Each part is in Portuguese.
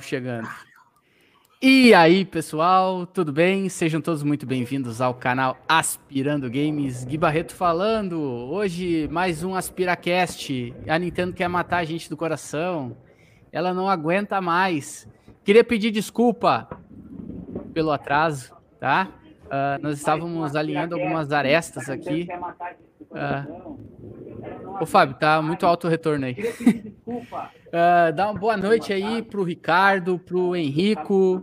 chegando. E aí, pessoal, tudo bem? Sejam todos muito bem-vindos ao canal Aspirando Games. Gui Barreto falando. Hoje, mais um Aspiracast. A Nintendo quer matar a gente do coração. Ela não aguenta mais. Queria pedir desculpa pelo atraso, tá? Uh, nós estávamos alinhando algumas arestas aqui. Uh, Ô, Fábio, tá muito alto o retorno aí. uh, dá uma boa noite aí pro Ricardo, pro Henrico,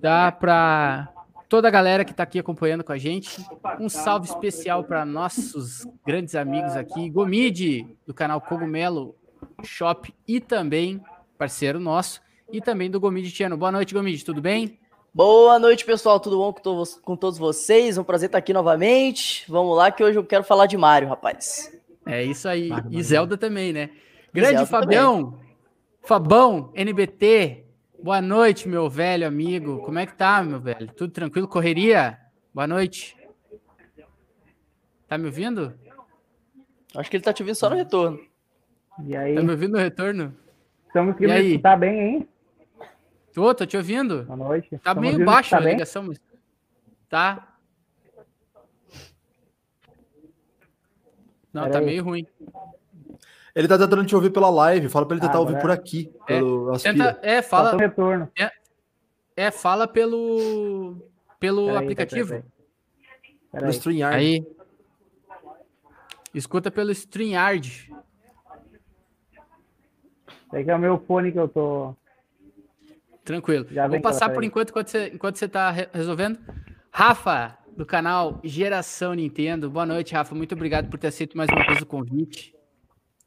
dá para toda a galera que está aqui acompanhando com a gente. Um salve especial para nossos grandes amigos aqui, Gomide, do canal Cogumelo Shop e também parceiro nosso, e também do Gomide Tiano. Boa noite, Gomide, tudo bem? Boa noite, pessoal. Tudo bom com, to com todos vocês? Um prazer estar aqui novamente. Vamos lá, que hoje eu quero falar de Mario, rapaz. É isso aí. e Zelda também, né? Grande Zelda Fabião, também. Fabão, NBT. Boa noite, meu velho amigo. Como é que tá, meu velho? Tudo tranquilo? Correria? Boa noite. Tá me ouvindo? Acho que ele tá te ouvindo só no retorno. E aí? Tá me ouvindo no retorno? Estamos que me escutar bem, hein? Tô, tô te ouvindo. Boa noite. Tá Estamos meio baixo tá a ligação, mas... Tá. Não, Pera tá aí. meio ruim. Ele tá tentando te ouvir pela live. Fala pra ele tentar ah, ouvir por aqui. É, pelo tenta, é fala. Retorno. É, é, fala pelo pelo pera aplicativo. Aí, StreamYard. Aí. Escuta pelo StreamYard. É que é o meu fone que eu tô. Tranquilo. Já Vou passar por enquanto, enquanto você, enquanto você tá resolvendo. Rafa, do canal Geração Nintendo. Boa noite, Rafa. Muito obrigado por ter aceito mais uma vez o convite.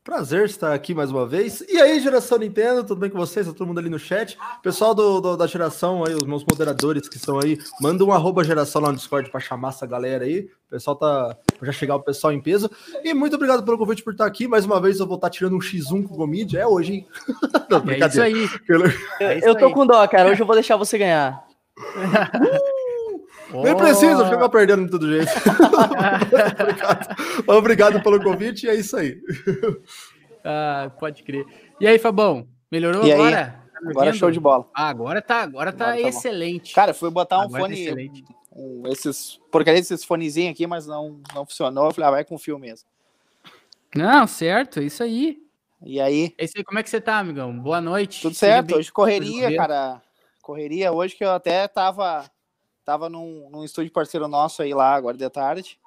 Prazer estar aqui mais uma vez. E aí, geração Nintendo, tudo bem com vocês? Tá todo mundo ali no chat. Pessoal do, do, da geração aí, os meus moderadores que estão aí, manda um arroba geração lá no Discord para chamar essa galera aí. O pessoal tá. Pra já chegar o pessoal em peso. E muito obrigado pelo convite por estar aqui. Mais uma vez eu vou estar tirando um X1 com o Gomid. É hoje, hein? Não, é isso aí. É isso eu tô aí. com dó, cara. Hoje eu vou deixar você ganhar. Nem precisa ficar perdendo de todo jeito. obrigado. obrigado pelo convite e é isso aí. Ah, pode crer. E aí, Fabão? Melhorou e agora? Tá agora é show de bola. Ah, agora tá, agora tá agora tá excelente. Cara, fui botar um agora tá fone. Tá um, esses, porcaria desses fonezinhos aqui, mas não, não funcionou. Eu falei, ah, vai com fio mesmo. Não, certo, isso aí. E aí? Esse aí, como é que você tá, amigão? Boa noite. Tudo certo, hoje correria, cara. Correria hoje que eu até tava Tava num, num estúdio parceiro nosso aí lá, agora de tarde.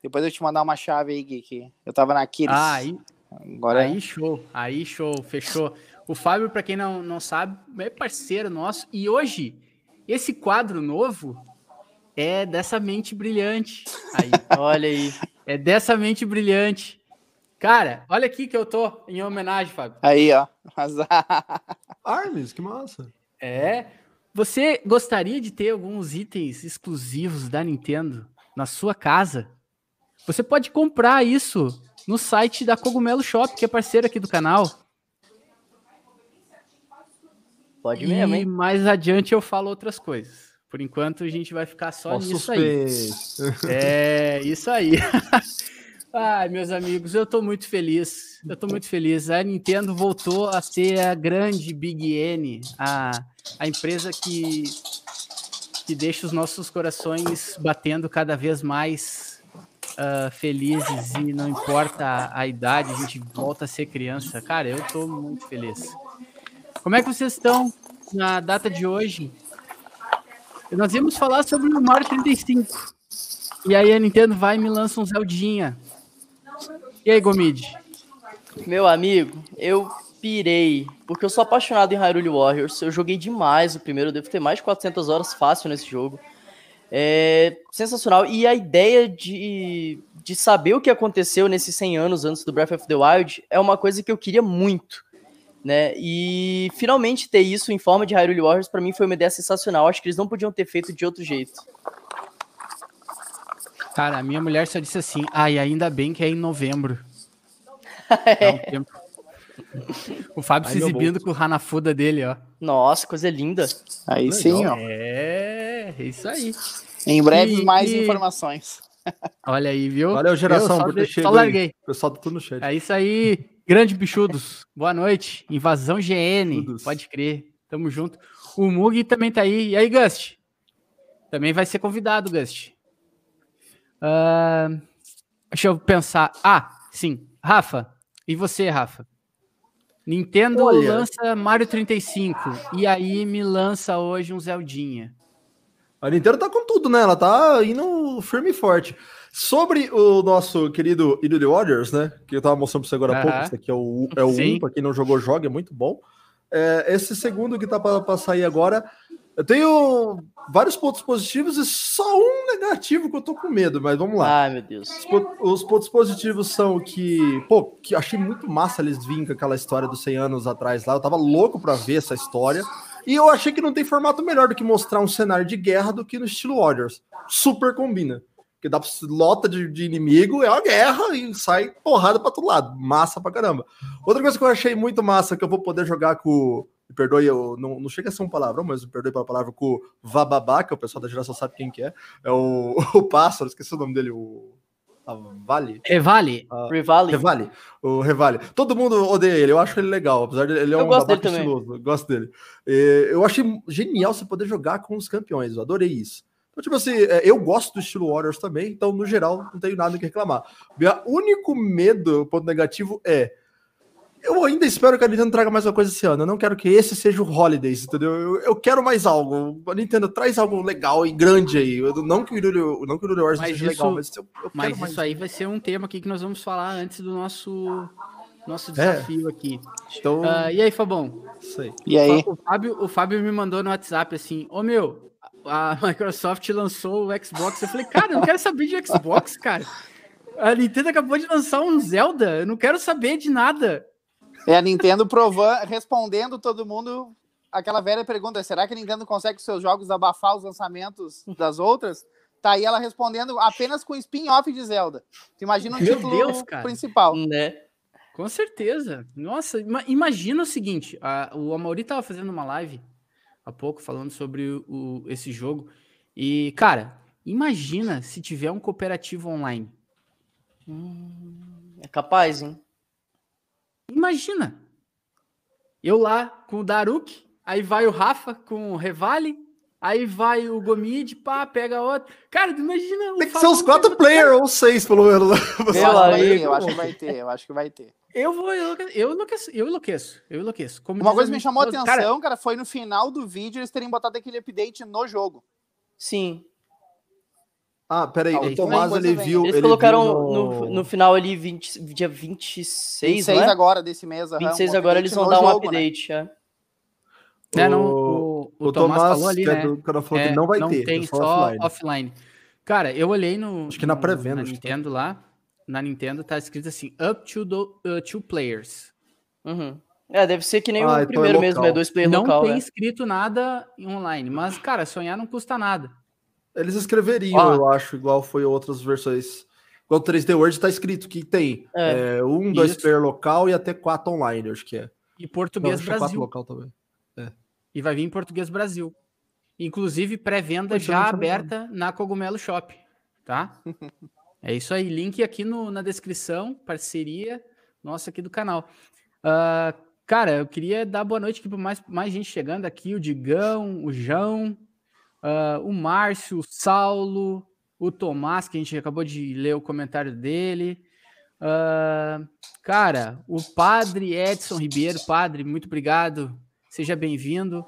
Depois eu te mandar uma chave aí, Gui, que eu tava na Kiris. Ah, aí, agora... aí show, aí show, fechou. O Fábio, para quem não, não sabe, é parceiro nosso. E hoje, esse quadro novo é dessa mente brilhante. Aí, olha aí. É dessa mente brilhante. Cara, olha aqui que eu tô em homenagem, Fábio. Aí, ó. Armes, que massa. É. Você gostaria de ter alguns itens exclusivos da Nintendo na sua casa? Você pode comprar isso no site da Cogumelo Shop, que é parceiro aqui do canal. Pode e mesmo, hein? mais adiante eu falo outras coisas. Por enquanto a gente vai ficar só nisso aí. É, isso aí. Ai, meus amigos, eu tô muito feliz. Eu tô muito feliz. A Nintendo voltou a ser a grande Big N, a, a empresa que, que deixa os nossos corações batendo cada vez mais uh, felizes e não importa a, a, idade, a gente volta a ser criança. Cara, eu tô muito feliz. Como é que vocês estão na data de hoje? Nós íamos falar sobre o Mario 35. E aí a Nintendo vai e me lança um Zeldinha. E aí, Gomide? Meu amigo, eu pirei, porque eu sou apaixonado em Hyrule Warriors. Eu joguei demais o primeiro, devo ter mais de 400 horas fácil nesse jogo. É sensacional. E a ideia de, de saber o que aconteceu nesses 100 anos antes do Breath of the Wild é uma coisa que eu queria muito. Né? E finalmente ter isso em forma de Hyrule Warriors para mim foi uma ideia sensacional. Acho que eles não podiam ter feito de outro jeito. Cara, a minha mulher só disse assim: ai, ainda bem que é em novembro. é. um tempo. O Fábio Ai, se exibindo com o Hanafuda dele, ó. Nossa, coisa linda. Aí sim, ó. É, é isso aí. Em breve, e, mais e... informações. Olha aí, viu? Valeu, geração, por ter chegado. Só larguei. O pessoal tá tudo no chat. É isso aí. Grande bichudos. Boa noite. Invasão GN. Pode crer. Tamo junto. O Mug também tá aí. E aí, Gust? Também vai ser convidado, Gust. Uh, deixa eu pensar. Ah, sim. Rafa. E você, Rafa? Nintendo Olha. lança Mario 35 e aí me lança hoje um Zeldinha. A Nintendo tá com tudo, né? Ela tá indo firme e forte. Sobre o nosso querido Idle Warriors, né? Que eu tava mostrando pra você agora há pouco. Esse aqui é o, é o 1, pra quem não jogou, joga, é muito bom. É, esse segundo que tá pra, pra sair agora, eu tenho vários pontos positivos e só um negativo que eu tô com medo, mas vamos lá. Ai, meu Deus. Os, os pontos positivos são que, pô, que achei muito massa eles virem com aquela história dos 100 anos atrás lá. Eu tava louco pra ver essa história. E eu achei que não tem formato melhor do que mostrar um cenário de guerra do que no estilo Warriors. Super combina que dá lota de, de, inimigo, é uma guerra e sai porrada para todo lado. Massa pra caramba. Outra coisa que eu achei muito massa, que eu vou poder jogar com. Me perdoe, eu não, não chega a ser um palavrão, mas me perdoe pela palavra com o Vababá, que o pessoal da geração sabe quem que é. É o, o pássaro, esqueci o nome dele, o. Vale? Revale. Uh, Revale. Revale. O Revale. Todo mundo odeia ele, eu acho ele legal, apesar de ele é eu um gosto dele estiloso. Gosto dele. E, eu achei genial você poder jogar com os campeões, eu adorei isso. Então, tipo assim, é, eu gosto do estilo Warriors também, então, no geral, não tenho nada que reclamar. Meu único medo, ponto negativo, é. Eu ainda espero que a Nintendo traga mais uma coisa esse ano. Eu não quero que esse seja o Holidays, entendeu? Eu, eu quero mais algo. A Nintendo traz algo legal e grande aí. Eu, não que o Irule, não que o Irule Wars seja legal, mas eu, eu mas isso mais... aí vai ser um tema aqui que nós vamos falar antes do nosso nosso desafio é. aqui. Então, uh, e aí, Fabão? Isso aí. E aí? O Fábio, o Fábio me mandou no WhatsApp assim: Ô meu, a Microsoft lançou o Xbox. Eu falei, cara, eu não quero saber de Xbox, cara. A Nintendo acabou de lançar um Zelda, eu não quero saber de nada. É a Nintendo provando, respondendo todo mundo aquela velha pergunta: será que a Nintendo consegue seus jogos abafar os lançamentos das outras? Tá aí ela respondendo apenas com spin-off de Zelda. Tu imagina o Meu título Deus, principal. Né? Com certeza. Nossa, imagina o seguinte: a, o Amaury tava fazendo uma live há pouco falando sobre o, esse jogo. E, cara, imagina se tiver um cooperativo online. Hum, é capaz, hein? Imagina. Eu lá com o Daruk, aí vai o Rafa com o Revale, aí vai o Gomid, pá, pega outro. Cara, imagina. Tem que ser uns quatro players ou seis, pelo menos. Eu, aí, eu acho que vai ter, eu acho que vai ter. Eu vou, eu enlouqueço, eu enlouqueço, eu enlouqueço. Como Uma coisa que me chamou a atenção, cara, cara, foi no final do vídeo eles terem botado aquele update no jogo. Sim. Ah, peraí, ah, o Tomás ele viu. Eles ele colocaram viu no... No, no... final ali 20, dia 26, 26 é? agora desse mês. 26 um agora eles vão dar um jogo, né? update. Né? É. É, não, o, o, o Tomás, Tomás, falou ali, é né? Do, falou é, que não vai não ter. Tem é só, offline. offline. Cara, eu olhei no. Acho que na pré-venda. Na Nintendo lá na Nintendo tá escrito assim, up to do, uh, two players. Uhum. É, deve ser que nem ah, o então primeiro é mesmo, é dois players Não local, tem é. escrito nada online, mas, cara, sonhar não custa nada. Eles escreveriam, eu acho, igual foi outras versões. Igual o 3D World tá escrito que tem é, é um, dois Isso. player local e até quatro online, acho que é. E português não, Brasil. local também. É. E vai vir em português Brasil. Inclusive, pré-venda já aberta na Cogumelo Shop, tá? É isso aí, link aqui no, na descrição, parceria nossa aqui do canal. Uh, cara, eu queria dar boa noite aqui para mais, mais gente chegando aqui, o Digão, o João, uh, o Márcio, o Saulo, o Tomás, que a gente acabou de ler o comentário dele. Uh, cara, o Padre Edson Ribeiro, Padre, muito obrigado, seja bem-vindo.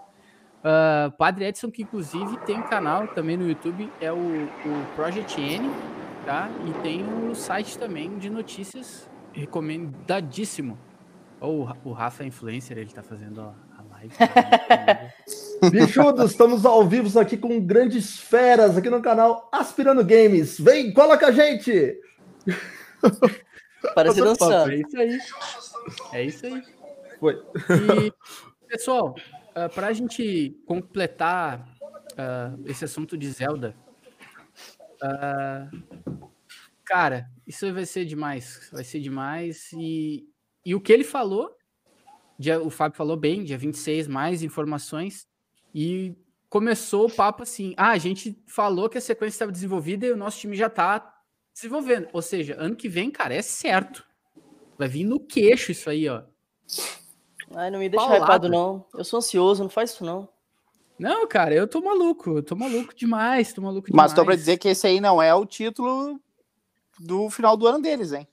Uh, Padre Edson, que inclusive tem um canal também no YouTube, é o, o Project N, tá? E tem o site também de notícias recomendadíssimo. Ou o Rafa é influencer, ele tá fazendo a live. Bichudos, estamos ao vivo aqui com grandes feras aqui no canal Aspirando Games. Vem, cola com a gente! Parece dançando. É isso aí. É isso aí. Foi. E, pessoal, uh, ah, para a gente completar uh, esse assunto de Zelda, Uh, cara, isso vai ser demais. Vai ser demais. E, e o que ele falou, dia, o Fábio falou bem, dia 26, mais informações. E começou o papo assim: ah, a gente falou que a sequência estava desenvolvida e o nosso time já está desenvolvendo. Ou seja, ano que vem, cara, é certo. Vai vir no queixo isso aí, ó. Ai, não me deixa Paulada. hypado, não. Eu sou ansioso, não faz isso, não. Não, cara, eu tô maluco. Eu tô maluco demais, tô maluco demais. Mas tô pra dizer que esse aí não é o título do final do ano deles, hein?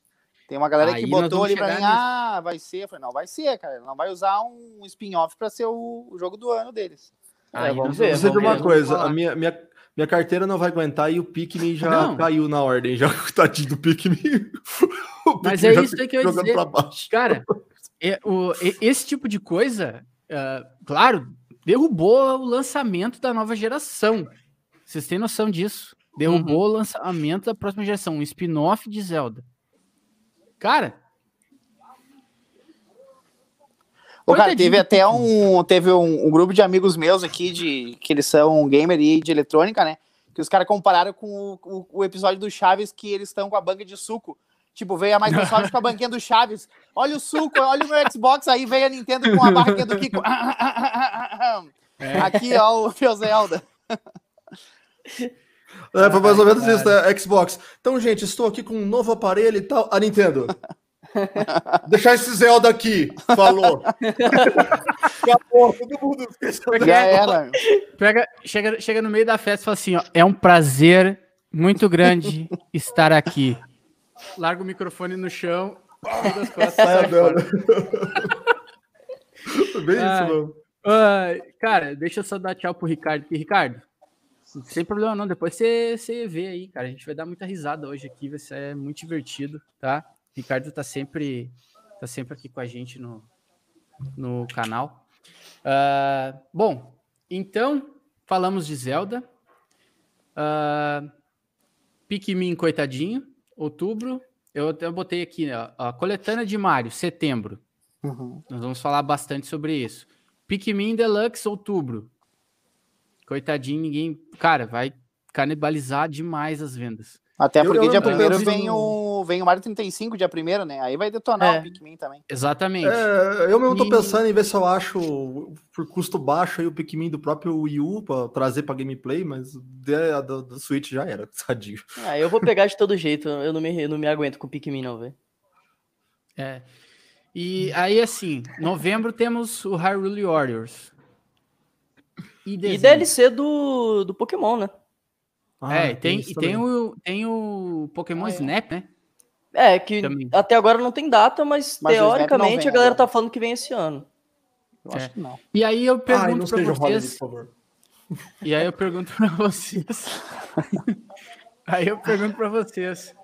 Tem uma galera aí que botou ali pra mim, nisso. ah, vai ser. Eu falei, não, vai ser, cara. Não vai usar um spin-off pra ser o, o, jogo do ano deles. Aí, é, vamos ver. Ver uma coisa, a minha, minha, minha carteira não vai aguentar e o Pikmin já não. caiu na ordem, já tadinho do Pikmin. Mas é isso aí que eu ia dizer. Cara, é, o, esse tipo de coisa, uh, claro, derrubou o lançamento da nova geração. Vocês têm noção disso? Derrubou uhum. o lançamento da próxima geração, um spin-off de Zelda. Cara. O cara, teve até um, teve um, um, grupo de amigos meus aqui, de que eles são gamer e de eletrônica, né? Que os caras compararam com o, o, o, episódio do Chaves que eles estão com a banca de suco. Tipo, veio a Microsoft com a banquinha do Chaves. Olha o suco, olha o meu Xbox. Aí veio a Nintendo com a barraquinha do Kiko. Aqui, ó, o meu Zelda. É, foi mais ou menos isso, né? Xbox. Então, gente, estou aqui com um novo aparelho e tal. A Nintendo. Deixar esse Zelda aqui. Falou. Acabou, todo mundo Já era. Pega, chega, chega no meio da festa e fala assim: ó, é um prazer muito grande estar aqui. Larga o microfone no chão. Costas, sai Bem ah, isso, mano. Ah, cara, deixa eu só dar tchau pro Ricardo aqui. Ricardo, sem problema não, depois você, você vê aí, cara. A gente vai dar muita risada hoje aqui, vai ser muito divertido, tá? Ricardo tá sempre, tá sempre aqui com a gente no, no canal. Uh, bom, então, falamos de Zelda. Uh, Pikmin, coitadinho, outubro. Eu até botei aqui, ó, a coletânea de Mario, setembro. Uhum. Nós vamos falar bastante sobre isso. Pikmin Deluxe, outubro. Coitadinho, ninguém. Cara, vai canibalizar demais as vendas. Até porque eu, dia primeiro vem o, vem o Mario 35, dia primeiro, né? Aí vai detonar é, o Pikmin também. Exatamente. É, eu mesmo tô pensando em ver se eu acho por custo baixo aí o Pikmin do próprio Wii U pra trazer pra gameplay, mas a do, do Switch já era, sadio. Ah, eu vou pegar de todo jeito, eu não me, eu não me aguento com o Pikmin não, velho. É. E aí, assim, novembro temos o Hyrule Warriors. E, e DLC do, do Pokémon, né? Ah, é, tem, e tem o, tem o Pokémon ah, é. Snap, né? É, que também. até agora não tem data, mas, mas teoricamente a galera agora. tá falando que vem esse ano. Eu é. acho que não. E aí eu pergunto ah, pra vocês... por favor. E aí eu pergunto pra vocês... aí eu pergunto pra vocês...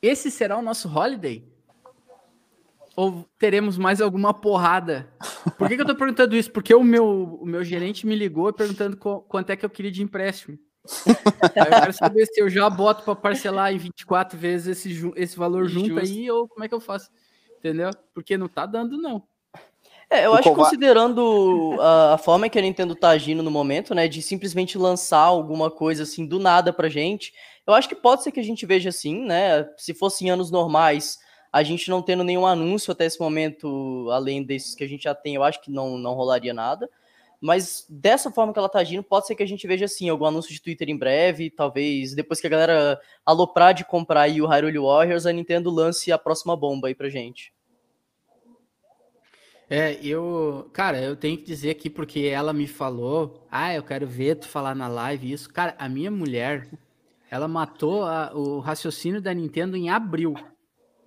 Esse será o nosso holiday? Ou teremos mais alguma porrada? Por que, que eu tô perguntando isso? Porque o meu, o meu gerente me ligou perguntando quanto é que eu queria de empréstimo. Aí eu quero saber se eu já boto para parcelar em 24 vezes esse, esse valor junto aí, ou como é que eu faço? Entendeu? Porque não tá dando, não. É, eu o acho que considerando a, a, forma que a Nintendo tá agindo no momento, né, de simplesmente lançar alguma coisa assim do nada pra gente, eu acho que pode ser que a gente veja assim, né, se fosse anos normais, a gente não tendo nenhum anúncio até esse momento, além desses que a gente já tem, eu acho que não, não rolaria nada. Mas dessa forma que ela tá agindo, pode ser que a gente veja assim, algum anúncio de Twitter em breve, talvez depois que a galera aloprar de comprar aí o Hyrule Warriors, a Nintendo lance a próxima bomba aí pra gente. É, eu, cara, eu tenho que dizer aqui porque ela me falou, ah, eu quero ver tu falar na live isso. Cara, a minha mulher, ela matou a, o raciocínio da Nintendo em abril.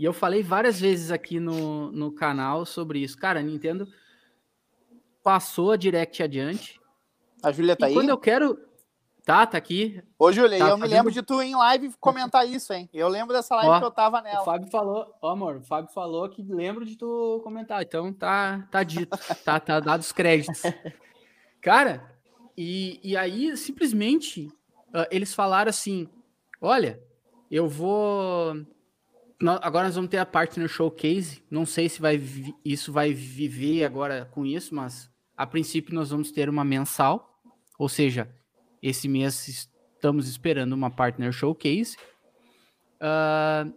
E eu falei várias vezes aqui no, no canal sobre isso. Cara, a Nintendo passou a Direct adiante. A Júlia tá aí? Quando eu quero. Tá, tá aqui. Ô, Júlia, tá eu fazendo... me lembro de tu em live comentar isso, hein? Eu lembro dessa live ó, que eu tava nela. O Fábio falou, ó, amor, o Fábio falou que lembro de tu comentar. Então tá, tá dito, tá, tá dado os créditos. Cara, e, e aí simplesmente uh, eles falaram assim: olha, eu vou agora nós vamos ter a Partner Showcase. Não sei se vai isso vai viver agora com isso, mas a princípio nós vamos ter uma mensal. Ou seja, esse mês estamos esperando uma Partner Showcase. Uh,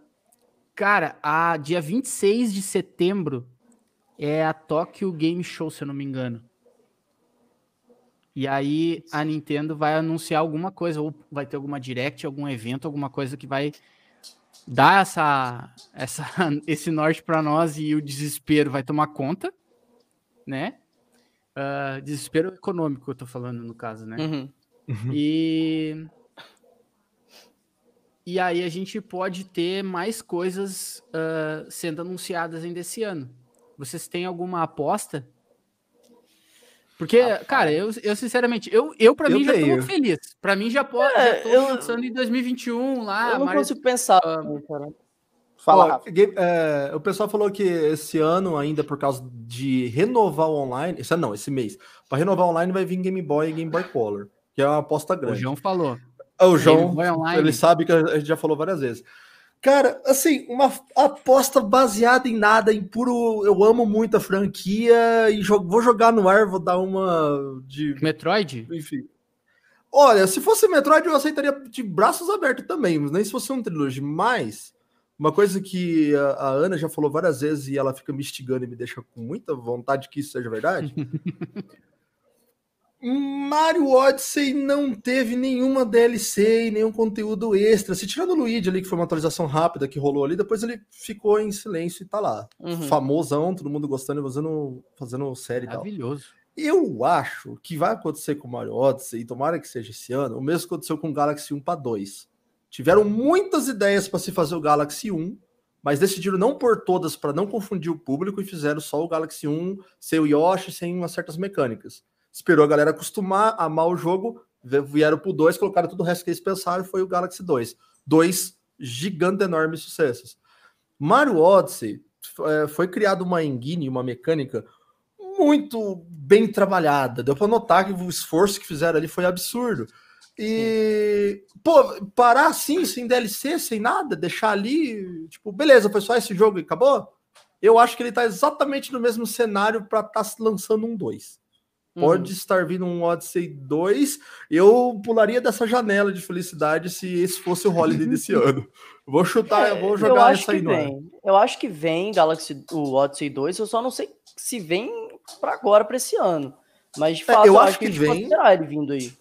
cara, a dia 26 de setembro é a Tokyo Game Show, se eu não me engano. E aí a Nintendo vai anunciar alguma coisa, ou vai ter alguma direct, algum evento, alguma coisa que vai dá essa, essa, esse norte para nós e o desespero vai tomar conta, né? Uh, desespero econômico, eu tô falando no caso, né? Uhum. E e aí a gente pode ter mais coisas uh, sendo anunciadas ainda esse ano. Vocês têm alguma aposta? Porque, cara, eu, eu sinceramente, eu, eu para mim já tô muito feliz. Para mim já pode, é, já tô eu, pensando em 2021 lá. Eu não Mario, consigo pensar. uh, cara. Fala, é, o pessoal falou que esse ano, ainda por causa de renovar o online, esse não, esse mês, para renovar online vai vir Game Boy e Game Boy Color, que é uma aposta grande. O João falou. O João, ele sabe que a gente já falou várias vezes. Cara, assim, uma aposta baseada em nada, em puro. Eu amo muito a franquia e vou jogar no ar, vou dar uma de. Metroid? Enfim. Olha, se fosse Metroid, eu aceitaria de braços abertos também, mas nem se fosse um trilogy. Mas, uma coisa que a, a Ana já falou várias vezes e ela fica me instigando e me deixa com muita vontade que isso seja verdade. Mario Odyssey não teve nenhuma DLC e nenhum conteúdo extra. Se tirando o Luigi ali, que foi uma atualização rápida que rolou ali, depois ele ficou em silêncio e tá lá. Uhum. Famosão, todo mundo gostando e fazendo, fazendo série e tal. Maravilhoso. Eu acho que vai acontecer com o Mario Odyssey, e tomara que seja esse ano, o mesmo que aconteceu com o Galaxy 1 para 2. Tiveram muitas ideias para se fazer o Galaxy 1, mas decidiram não pôr todas para não confundir o público e fizeram só o Galaxy 1 sem o Yoshi, sem umas certas mecânicas esperou a galera acostumar, amar o jogo, vieram pro 2, colocaram tudo o resto que eles pensaram e foi o Galaxy 2. Dois gigante enormes sucessos. Mario Odyssey é, foi criado uma engine, uma mecânica muito bem trabalhada. Deu para notar que o esforço que fizeram ali foi absurdo. E, pô, parar assim, sem DLC, sem nada, deixar ali, tipo, beleza, foi só esse jogo e acabou? Eu acho que ele tá exatamente no mesmo cenário para estar tá lançando um 2. Pode uhum. estar vindo um Odyssey 2. Eu pularia dessa janela de felicidade se esse fosse o Holiday desse ano. Vou chutar, é, vou jogar essa aí vem. Eu acho que vem Galaxy, o Odyssey 2, eu só não sei se vem para agora, para esse ano. Mas de é, fato, é, eu, eu, acho que, que vem. ele vindo aí.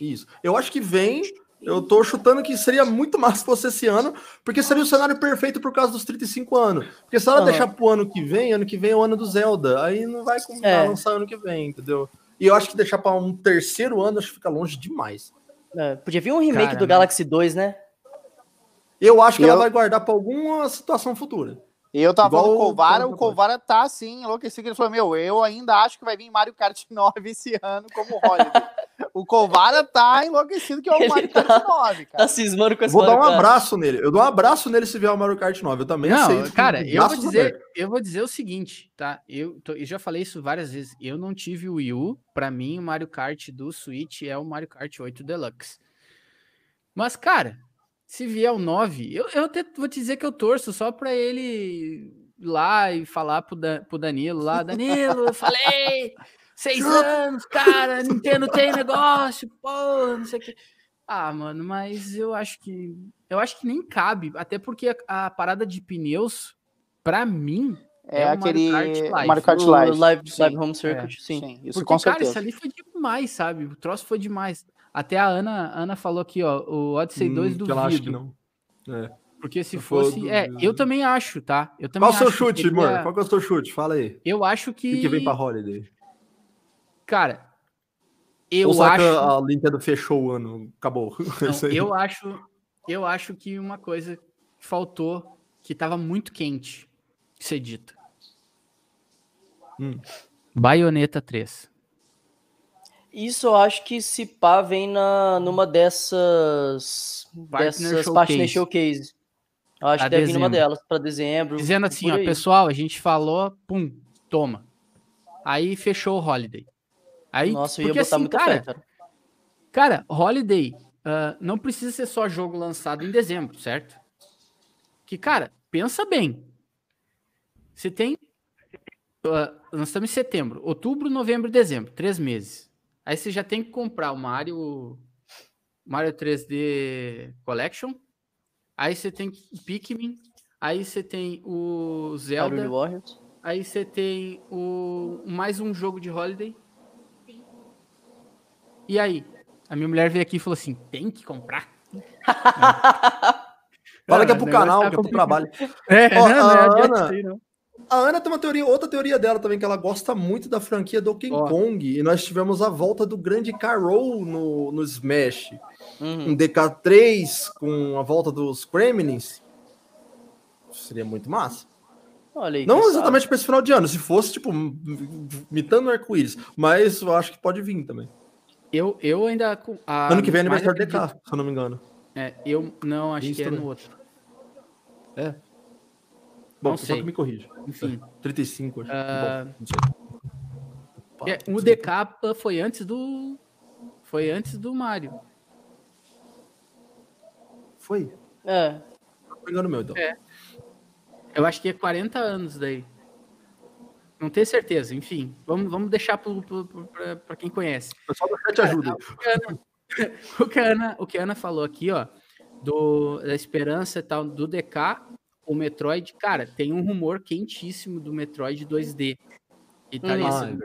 Isso. Eu acho que vem eu tô chutando que seria muito mais se fosse esse ano, porque seria o cenário perfeito por causa dos 35 anos. Porque se ela uhum. deixar pro ano que vem, ano que vem é o ano do Zelda, aí não vai combinar é. lançar ano que vem, entendeu? E eu acho que deixar para um terceiro ano, acho que fica longe demais. É, podia vir um remake Caramba. do Galaxy 2, né? Eu acho que eu... ela vai guardar para alguma situação futura. E eu tava falando com o Colvara, o Colvara tá assim, enlouquecido. Ele falou: Meu, eu ainda acho que vai vir Mario Kart 9 esse ano como Holiday. o Colvara tá enlouquecido que é o Mario Kart 9, cara. Tá cismando com esse Vou Mario dar um abraço nele. Eu dou um abraço nele se vier o Mario Kart 9. Eu também não, aceito. Cara, eu vou, dizer, eu vou dizer o seguinte, tá? Eu, tô, eu já falei isso várias vezes. Eu não tive o Wii U. Pra mim, o Mario Kart do Switch é o Mario Kart 8 Deluxe. Mas, cara, se vier o 9, eu, eu até vou te dizer que eu torço só pra ele lá e falar pro, Dan, pro Danilo lá, Danilo, eu falei, seis anos, cara, Nintendo tem negócio, pô, não sei o que. Ah, mano, mas eu acho que eu acho que nem cabe, até porque a, a parada de pneus, para mim, é, é aquele Mario Kart Live, Mario Kart Live, Live, Live Home Circuit, é, sim. sim. Isso porque, com cara, certeza. isso ali foi demais, sabe? O troço foi demais. Até a Ana, Ana falou aqui, ó, o Odyssey hum, 2 do Acho que não. É. Porque se fosse. Do... É, eu também acho, tá? Eu também Qual o seu chute, amor? Qual é o seu chute? Fala aí. Eu acho que. O que vem pra Holiday? Cara, eu Ou acho. a Nintendo fechou o ano, acabou. Não, eu acho. Eu acho que uma coisa que faltou, que tava muito quente, ser dita. Hum. Baioneta 3. Isso eu acho que se pá vem na, numa dessas. Partner dessas Showcase. Partner Showcase. Eu acho pra que deve vir uma delas para dezembro. Dizendo assim, ó, pessoal, a gente falou, pum, toma. Aí fechou o Holiday. Aí, Nossa, eu ia botar assim, muita cara, fé, cara. Holiday uh, não precisa ser só jogo lançado em dezembro, certo? Que, cara, pensa bem. Você tem. Uh, nós estamos em setembro, outubro, novembro e dezembro, três meses. Aí você já tem que comprar o Mario, Mario 3D Collection, Aí você tem Pikmin, aí você tem o Zelda, aí você tem o mais um jogo de Holiday. E aí? A minha mulher veio aqui e falou assim: tem que comprar? Fala que é pro canal, tá que é pro trabalho. É, Ó, não, não, é Ana, aí, não. A Ana tem uma teoria, outra teoria dela também, que ela gosta muito da franquia Donkey oh. Kong. E nós tivemos a volta do grande Carol no, no Smash. Uhum. Um DK3 com a volta dos Kremlins. Seria muito massa. Olha aí, Não exatamente para esse final de ano, se fosse, tipo, imitando arco-íris. Mas eu acho que pode vir também. Eu, eu ainda. A, ano que vem é aniversário do DK, se eu não me engano. É, eu não, acho Isso que é no outro. É. Bom, não sei. que me corrija. Enfim. 35, acho. Uh... Bom, é, o DK foi antes do. Foi antes do Mario. Foi? É. Não engano meu, então. É. Eu acho que é 40 anos daí. Não tenho certeza, enfim. Vamos, vamos deixar para quem conhece. O pessoal do chat ajuda. O que, a Ana, o que a Ana falou aqui, ó, do, da esperança e tal, do DK, o Metroid, cara, tem um rumor quentíssimo do Metroid 2D. Que tá hum, sendo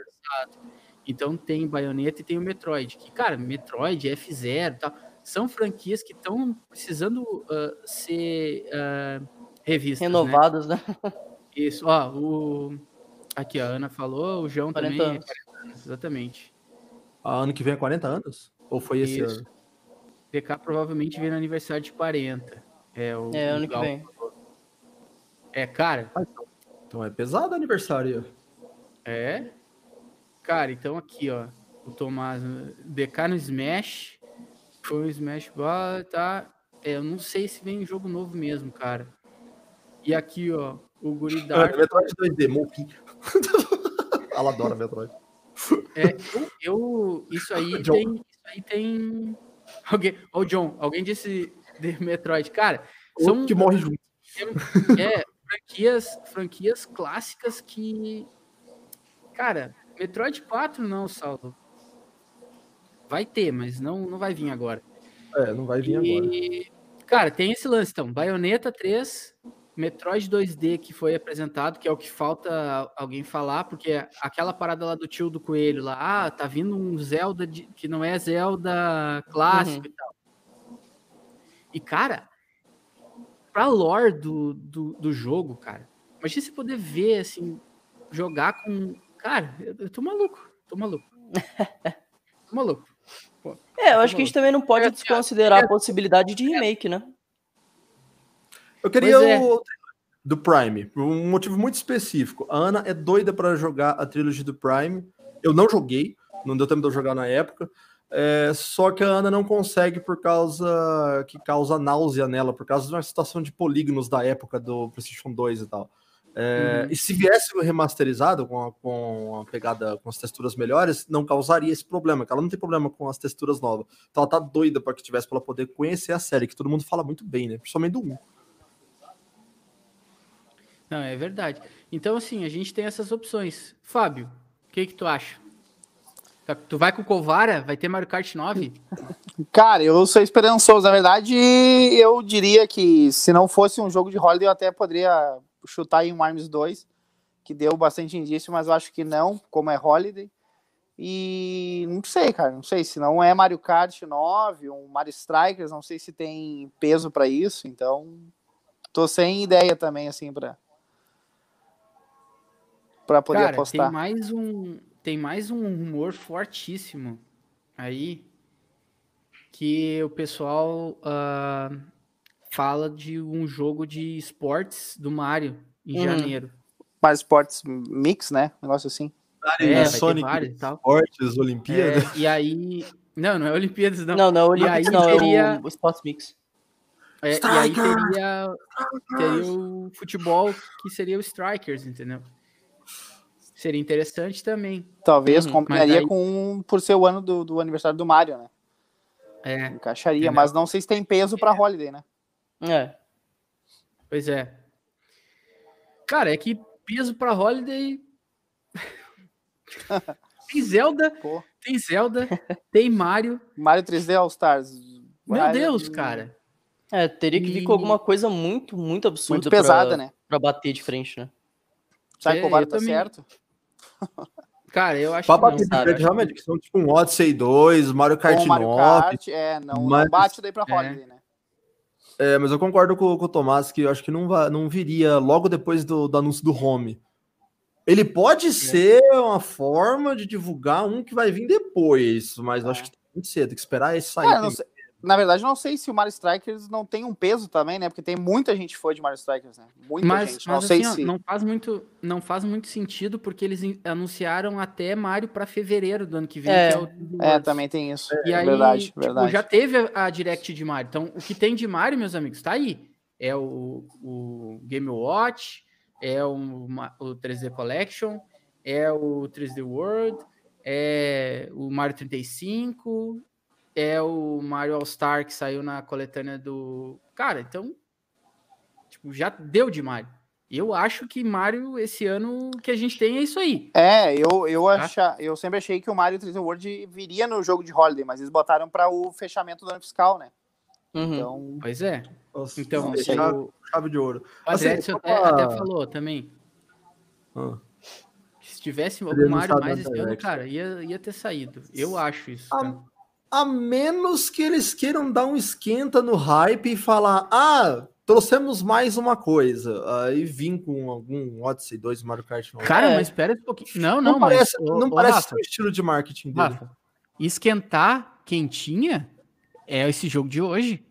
Então tem Bayonetta e tem o Metroid. Que, cara, Metroid, F0 e tal, são franquias que estão precisando uh, ser uh, revistas. Né? Renovadas, né? né? Isso, ó, o. Aqui, a Ana falou, o João também. É anos. exatamente. A ano que vem é 40 anos? Ou foi esse Isso. ano? PK provavelmente vem no aniversário de 40. É, o, é ano que vem. É, cara. Então é pesado o aniversário. É. Cara, então aqui, ó. O Tomás. DK no Smash. Foi o Smash Ball, tá? É, eu não sei se vem jogo novo mesmo, cara. E aqui, ó, o Guri Dark. Metroid 2D, Moki. Ela adora Metroid. É, eu, eu isso aí John. tem. Isso aí tem. Alguém, oh, John, alguém disse de Metroid. Cara, são. que morre junto. É, franquias, franquias clássicas que. Cara, Metroid 4 não, Saulo. Vai ter, mas não, não vai vir agora. É, não vai vir e, agora. Cara, tem esse lance, então. Bayonetta 3, Metroid 2D que foi apresentado, que é o que falta alguém falar, porque aquela parada lá do tio do coelho lá, ah, tá vindo um Zelda de, que não é Zelda clássico uhum. e tal. E, cara, pra lore do, do, do jogo, cara, imagina você poder ver, assim, jogar com. Cara, eu, eu tô maluco, tô maluco. tô maluco. Pô, é, eu acho maluco. que a gente também não pode desconsiderar a possibilidade de remake, né? Eu queria é. o do Prime, por um motivo muito específico. A Ana é doida para jogar a trilogia do Prime. Eu não joguei, não deu tempo de eu jogar na época. É, só que a Ana não consegue por causa que causa náusea nela, por causa de uma situação de polígonos da época do PlayStation 2 e tal. É, uhum. E se viesse remasterizado com a, com a pegada com as texturas melhores, não causaria esse problema, que ela não tem problema com as texturas novas. Então ela tá doida para que tivesse para ela poder conhecer a série, que todo mundo fala muito bem, né? Principalmente do 1. Não, é verdade. Então, assim, a gente tem essas opções. Fábio, o que, que tu acha? Tá, tu vai com o Covara? Vai ter Mario Kart 9? Cara, eu sou esperançoso. Na verdade, eu diria que se não fosse um jogo de Holiday, eu até poderia chutar em um Arms 2, que deu bastante indício, mas eu acho que não, como é Holiday. E não sei, cara, não sei se não é Mario Kart 9, um Mario Strikers, não sei se tem peso para isso, então tô sem ideia também assim para para poder Cara, apostar. Tem mais um, tem mais um rumor fortíssimo aí que o pessoal uh, fala de um jogo de esportes do Mario em hum. janeiro. Mario Sports Mix, né? Um negócio assim. É, Sonic vários, Esportes, Olimpíadas. É, e aí. Não, não é Olimpíadas, não. Não, não é Olimpíadas, não, teria... é o, o Sports Mix. É, e aí teria, teria o futebol que seria o Strikers, entendeu? Seria interessante também. Talvez uhum, combinaria aí... com por ser o ano do, do aniversário do Mario, né? É. Encaixaria, é, mas não sei se tem peso para Holiday, né? É. Pois é. Cara, é que peso para Holiday tem Zelda, Pô. tem Zelda, tem Mario. Mario 3D All Stars. Meu Mario... Deus, cara. É, teria que vir com alguma coisa muito, muito absurda. Muito pesada, pra, né? Pra bater de frente, né? Será que o Mario tá também... certo? Cara, eu acho Papo que não. Cara, realmente, que são tipo um Odyssey 2, Mario Kart Mario 9. Kart, é, não, mas... não bate daí pra é. Holiday, né? É, mas eu concordo com, com o Tomás que eu acho que não, vai, não viria logo depois do, do anúncio do home. Ele pode é. ser uma forma de divulgar um que vai vir depois, mas é. eu acho que tem muito cedo, tem que esperar esse sair. É, na verdade, não sei se o Mario Strikers não tem um peso também, né? Porque tem muita gente fã de Mario Strikers, né? Muita mas, gente. Não sei assim, se. Não faz, muito, não faz muito sentido porque eles anunciaram até Mario para fevereiro do ano que vem. É, que é, é também tem isso. E aí, verdade, tipo, verdade. já teve a Direct de Mario. Então, o que tem de Mario, meus amigos, tá aí. É o, o Game Watch, é o, o 3D Collection, é o 3D World, é o Mario 35, é o Mario All Star que saiu na coletânea do. Cara, então. Tipo, já deu de Mario. Eu acho que Mario, esse ano que a gente tem é isso aí. É, eu, eu, tá? acha, eu sempre achei que o Mario 3D World viria no jogo de Holiday, mas eles botaram para o fechamento do ano fiscal, né? Uhum. Então, pois é. Nossa, então, chave, o... chave de ouro. O assim, até, até, falou também. Ah. Se tivesse algum Mario mais esse ano, cara, ia, ia ter saído. Eu acho isso. A, a menos que eles queiram dar um esquenta no hype e falar: ah, trouxemos mais uma coisa. Aí vim com algum Odyssey 2 Mario Kart. Cara, é. mas espera um pouquinho. Não, não, não parece, mas, não parece o estilo de marketing dele. Rafa, esquentar quentinha é esse jogo de hoje.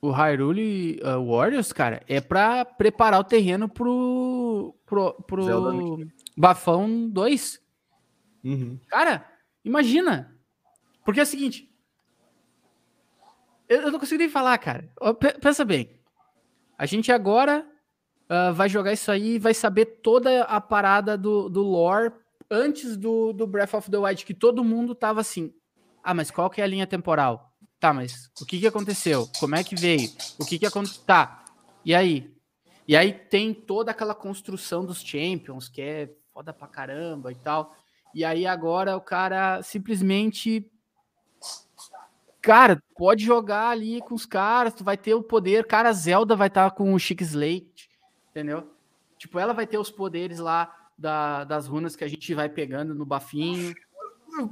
O Hyrule uh, Warriors, cara, é para preparar o terreno pro, pro, pro Bafão 2. Uhum. Cara, imagina, porque é o seguinte. Eu, não consigo nem falar, cara. Pensa bem. A gente agora uh, vai jogar isso aí e vai saber toda a parada do, do lore antes do, do Breath of the Wild, que todo mundo tava assim. Ah, mas qual que é a linha temporal? Tá, mas o que que aconteceu? Como é que veio? O que que aconteceu? Tá. E aí? E aí tem toda aquela construção dos Champions, que é foda pra caramba e tal. E aí agora o cara simplesmente cara, pode jogar ali com os caras, tu vai ter o poder. Cara, Zelda vai estar tá com o Chic Slate, entendeu? Tipo, ela vai ter os poderes lá da, das runas que a gente vai pegando no bafinho.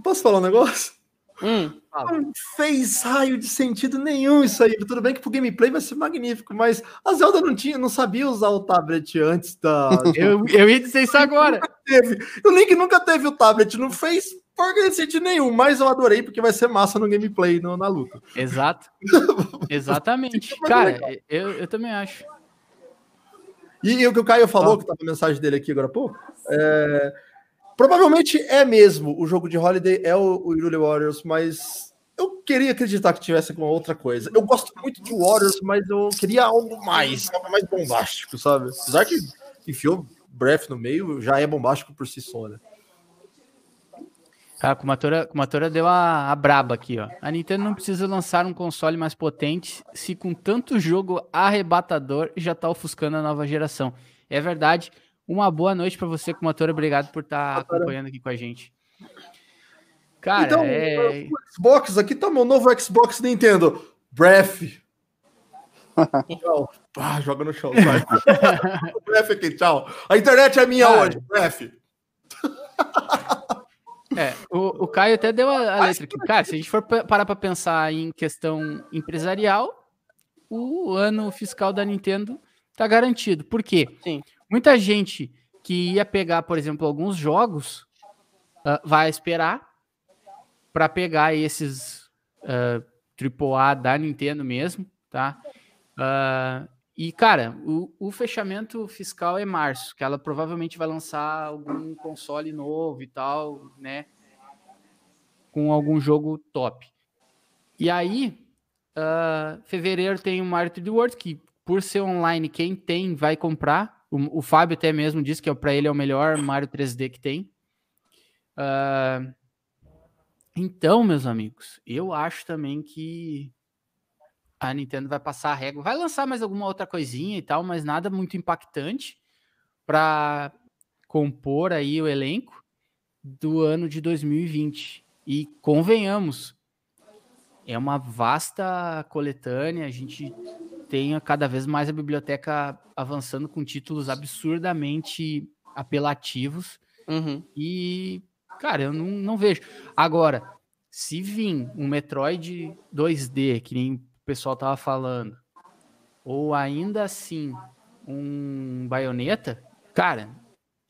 Posso falar um negócio? Hum, não fez raio de sentido nenhum isso aí. Tudo bem que pro gameplay vai ser magnífico, mas a Zelda não tinha, não sabia usar o tablet antes da. eu, eu ia dizer isso agora. Teve. O Link nunca teve o tablet, não fez por sentido nenhum, mas eu adorei porque vai ser massa no gameplay, no, na luta. Exato. Exatamente. Cara, eu, eu também acho. E, e, o que o Caio falou, ah. que tá na mensagem dele aqui agora pô, é, provavelmente é mesmo o jogo de Holiday, é o, o Irule Warriors, mas eu queria acreditar que tivesse alguma outra coisa. Eu gosto muito de Warriors, mas eu queria algo mais, algo mais bombástico, sabe? Apesar que enfiou Breath no meio, já é bombástico por si só, né? Ah, a Kumatora, Kumatora deu a, a braba aqui, ó. A Nintendo não precisa lançar um console mais potente se com tanto jogo arrebatador já tá ofuscando a nova geração. É verdade. Uma boa noite para você, Kumatora. Obrigado por estar tá acompanhando aqui com a gente. Cara, então, é... Xbox, aqui tá meu novo Xbox Nintendo. Breath. tchau. Ah, joga no chão. Breath aqui, tchau. A internet é minha Cara. hoje. Breath. É, o, o Caio até deu a, a letra aqui. Cara, se a gente for parar para pensar em questão empresarial, o ano fiscal da Nintendo tá garantido. Por quê? Sim. Muita gente que ia pegar, por exemplo, alguns jogos, uh, vai esperar para pegar esses uh, AAA da Nintendo mesmo, tá? Uh, e, cara, o, o, fechamento fiscal é março, que ela provavelmente vai lançar algum console novo e tal, né? Com algum jogo top. E aí, uh, fevereiro tem o Mario 3D World, que por ser online, quem tem vai comprar. O, o Fábio até mesmo disse que é, para ele é o melhor Mario 3D que tem. Uh, então, meus amigos, eu acho também que a Nintendo vai passar a régua, vai lançar mais alguma outra coisinha e tal, mas nada muito impactante para compor aí o elenco do ano de 2020. E convenhamos, é uma vasta coletânea, a gente tem cada vez mais a biblioteca avançando com títulos absurdamente apelativos. Uhum. E, cara, eu não, não vejo. Agora, se vir um Metroid 2D, que nem pessoal tava falando, ou ainda assim um baioneta, cara,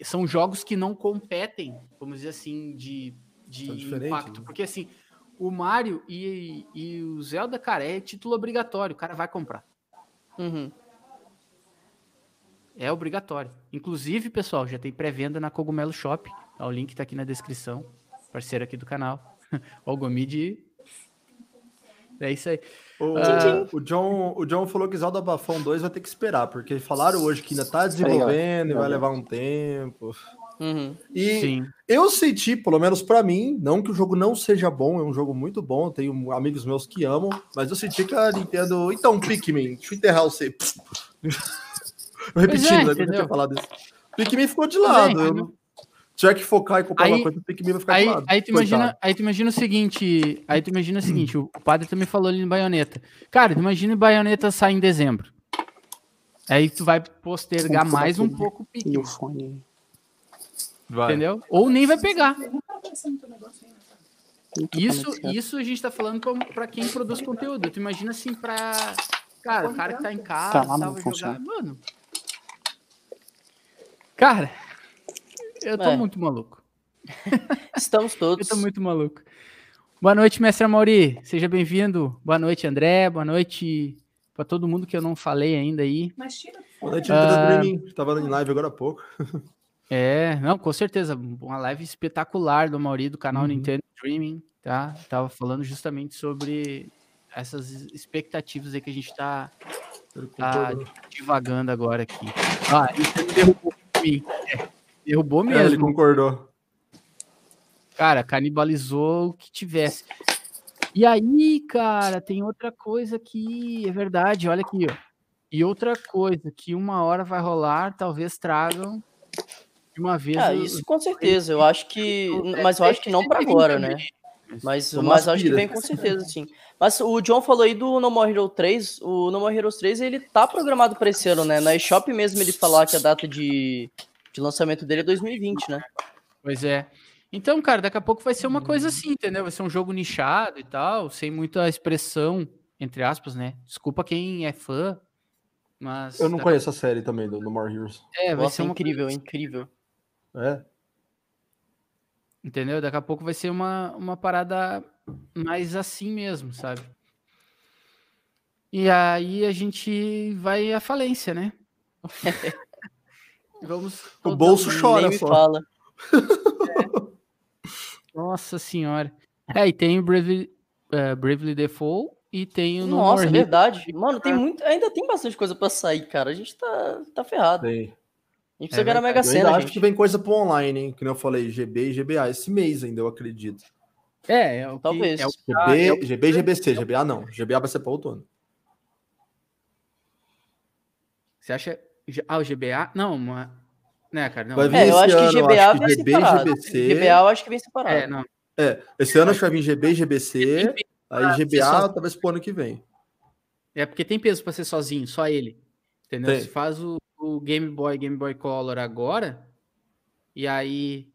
são jogos que não competem, vamos dizer assim, de, de impacto. Né? Porque assim, o Mario e, e o Zelda, cara, é título obrigatório, o cara vai comprar. Uhum. É obrigatório. Inclusive, pessoal, já tem pré-venda na Cogumelo Shop. O link tá aqui na descrição. Parceiro aqui do canal. o Gomid. É isso aí. O, uh, o, John, o John falou que Zelda Bafão 2 vai ter que esperar, porque falaram hoje que ainda tá desenvolvendo e vai levar um tempo. Uhum. E Sim. eu senti, pelo menos para mim, não que o jogo não seja bom, é um jogo muito bom, tenho amigos meus que amam, mas eu senti que a Nintendo. Então, Pikmin, deixa eu enterrar você. Repetindo, é, né? Eu tinha falado isso. Pikmin ficou de lado. Bem, eu tiver que focar e comprar aí, uma coisa, o Pikmin vai ficar aí, de lado. Aí tu, imagina, aí tu imagina o seguinte: aí tu imagina o seguinte, o padre também falou ali no baioneta. Cara, tu imagina o baioneta sair em dezembro. Aí tu vai postergar mais um pouco o. Vai. Entendeu? Ou nem vai pegar. Isso, isso a gente tá falando para quem produz conteúdo. Tu imagina assim para cara, o cara que tá em casa, tá lá, tava jogar, mano. Cara, eu tô é. muito maluco. Estamos todos. eu tô muito maluco. Boa noite, mestre Mauri. Seja bem-vindo. Boa noite, André. Boa noite para todo mundo que eu não falei ainda aí. Boa noite, André uh... Dreaming. Tava em live agora há pouco. É, não, com certeza. Uma live espetacular do Mauri do canal uhum. Nintendo Streaming, tá? Tava falando justamente sobre essas expectativas aí que a gente tá, tá divagando agora aqui. Ah, ele derrubou mim. É, derrubou mesmo. É, ele concordou. Cara, canibalizou o que tivesse. E aí, cara, tem outra coisa que é verdade, olha aqui, ó. E outra coisa que uma hora vai rolar, talvez tragam de uma vez. Ah, isso com certeza. Eu acho que. Mas eu acho que não para agora, né? Mas, mas acho que vem com certeza, sim. Mas o John falou aí do No More Hero 3. O No More Heroes 3 ele tá programado para esse ano, né? Na eShop mesmo ele falar que a data de, de lançamento dele é 2020, né? Pois é. Então, cara, daqui a pouco vai ser uma coisa assim, entendeu? Vai ser um jogo nichado e tal, sem muita expressão, entre aspas, né? Desculpa quem é fã, mas. Eu não conheço a... série também do No More Heroes. É, vai Nossa, ser incrível, coisa... incrível. É. Entendeu? Daqui a pouco vai ser uma, uma parada mais assim mesmo, sabe? E aí a gente vai à falência, né? Vamos. O bolso chora só. Fala. É. Nossa senhora. É, e tem o Bravely, uh, Bravely Default e tem o Nossa, é verdade. Mano, tem muito, ainda tem bastante coisa para sair, cara. A gente tá, tá ferrado. Tem. A gente precisa é, ganhar Mega Sena. Eu acho que vem coisa pro online, hein? Que eu falei, GB e GBA. Esse mês ainda, eu acredito. É, é o talvez. É o GB, é o... GB e GBC. GBA não. GBA vai ser para outono. Você acha. Ah, o GBA? Não, uma. Né, cara? Não. Vai vir é, eu acho que GBA acho que GB, separado. GBC. GBA eu acho que vem separado. É, não. É, esse ano acho que vai vir GB e GBC. Aí GBA só... talvez pro ano que vem. É porque tem peso para ser sozinho, só ele. Entendeu? Tem. Se faz o o Game Boy, Game Boy Color agora, e aí.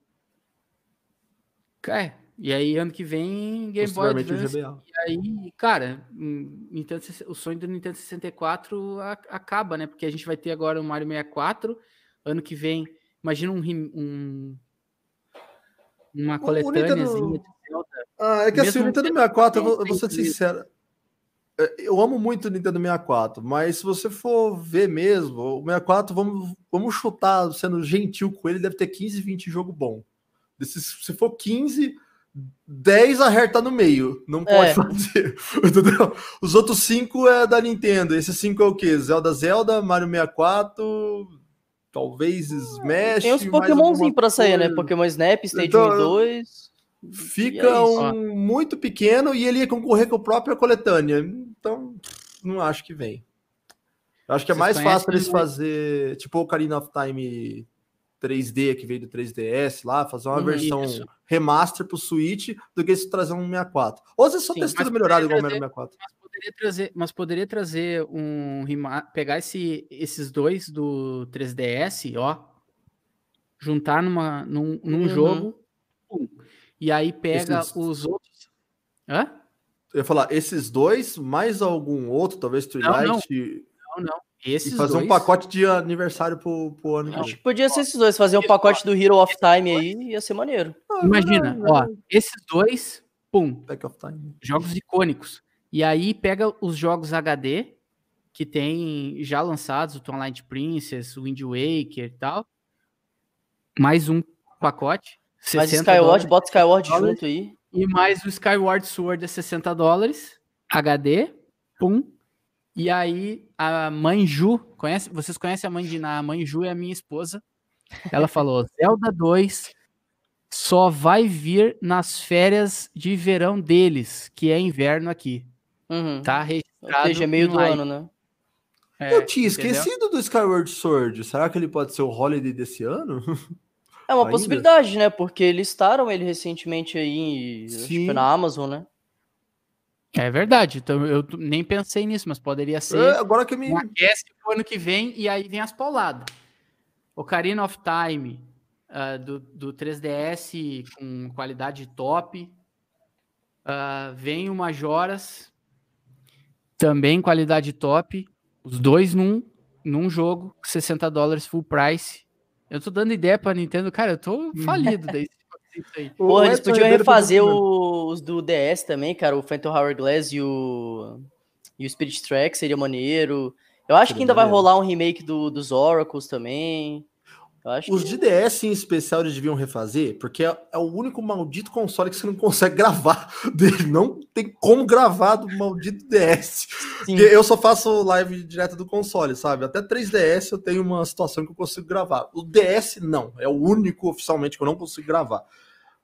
É, e aí ano que vem Game Boy Advance. E aí, cara, hum, Nintendo, o sonho do Nintendo 64 a, acaba, né? Porque a gente vai ter agora o Mario 64, ano que vem, imagina um, um uma coletânea. Nintendo... Ah, é que assim, o Nintendo 64, eu vou, eu vou ser sincero, é, eu amo muito o Nintendo 64, mas se você for ver mesmo, o 64, vamos, vamos chutar, sendo gentil com ele, deve ter 15, 20 jogo bom. Se for 15, 10 acerta no meio. Não pode é. fazer. Os outros 5 é da Nintendo. Esse 5 é o quê? Zelda Zelda, Mario 64, talvez Smash. Tem uns Pokémonzinhos pra sair, né? Pokémon Snap, Stadium então, 2 fica é um muito pequeno e ele ia concorrer com a própria coletânea. Então, não acho que vem. Eu acho que é mais fácil eles fazer, tipo o Ocarina of Time 3D que veio do 3DS lá, fazer uma hum, versão isso. remaster pro Switch do que se trazer um 64. Ou se só textura melhorada igual o 64. Mas poderia trazer, mas poderia trazer um pegar esse, esses dois do 3DS, ó, juntar numa, num, num uhum. jogo e aí pega esses... os outros. Hã? Eu ia falar, esses dois, mais algum outro, talvez Twilight. Não, Não, não. Esses e fazer dois... um pacote de aniversário pro, pro ano. Acho que podia ser esses dois, fazer um pacote do Hero of Time aí, ia ser maneiro. Imagina, ó, esses dois, pum, Back of Time. jogos icônicos. E aí pega os jogos HD que tem já lançados, o Twilight Princess, o Wind Waker e tal. Mais um pacote. Mas 60 Skyward, dólares, bota Skyward dólares. junto aí. E mais o Skyward Sword é 60 dólares. HD. Pum. E aí a mãe Ju, conhece, vocês conhecem a mãe de Ná? A mãe Ju é a minha esposa. Ela falou: Zelda 2 só vai vir nas férias de verão deles, que é inverno aqui. Uhum. Tá Ou registrado. seja, é meio do live. ano, né? É, Eu tinha entendeu? esquecido do Skyward Sword. Será que ele pode ser o Holiday desse ano? É uma Ainda? possibilidade, né? Porque listaram ele recentemente aí, acho na Amazon, né? É verdade. Então eu nem pensei nisso, mas poderia É, ser agora que me. um aquece pro ano que vem e aí vem as pauladas. Ocarina of Time ah, do, do 3DS com qualidade top. Ah, vem o Majoras também qualidade top. Os dois num, num jogo, 60 dólares full price. Eu tô dando ideia pra Nintendo, cara, eu tô falido daí. Porra, eles podiam Ribeiro refazer os do DS também, cara. O Phantom Hourglass e o, e o Spirit Track seria maneiro. Eu acho que ainda vai rolar um remake do, dos Oracles também. Os que... de DS em especial eles deviam refazer, porque é, é o único maldito console que você não consegue gravar dele. Não tem como gravar do maldito DS. Eu só faço live direto do console, sabe? Até 3DS eu tenho uma situação que eu consigo gravar. O DS não, é o único oficialmente que eu não consigo gravar.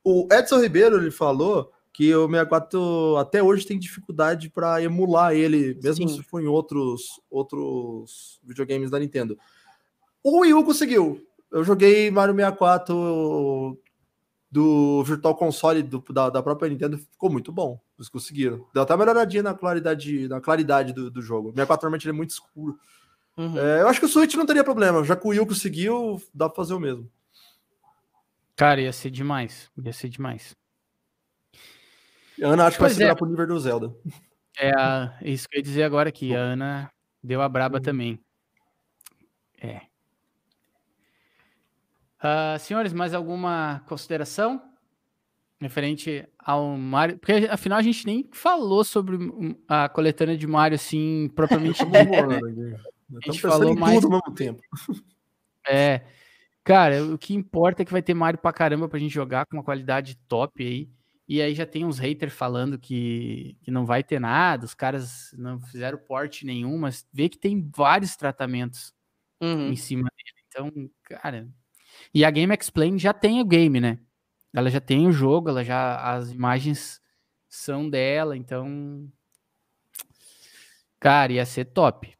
O Edson Ribeiro ele falou que o 64 até hoje tem dificuldade para emular ele, mesmo Sim. se for em outros outros videogames da Nintendo. O Wii U conseguiu. Eu joguei Mario 64 do Virtual Console do- da, da própria Nintendo, ficou muito bom. Eles conseguiram. Deu até uma melhoradinha na claridade, na claridade do, do jogo. O 64 normalmente ele é muito escuro. Uhum. É, eu acho que o Switch não teria problema. Já que o Wii conseguiu, dá pra fazer o mesmo. Cara, ia ser demais. Ia ser demais. A Ana acho que vai Pois segurar é. pro nível do Zelda. É a- é isso que eu ia dizer agora aqui. A Ana deu a braba também. É. Ah, senhores, mais alguma consideração referente ao Mario? Porque afinal a gente nem falou sobre a coletânea de Mario assim propriamente dita, né? aqui. Estamos falou mais- tudo ao mesmo tempo. É. Cara, o que importa é que vai ter Mario pra caramba pra gente jogar com uma qualidade top aí. E aí já tem uns haters falando que, que não vai ter nada, os caras não fizeram porte nenhum, mas vê que tem vários tratamentos Uhum. em cima dele. Então, cara. E a Game Explain já tem o game, né? Ela já tem o jogo, ela já. As imagens são dela, então. Cara, ia ser top.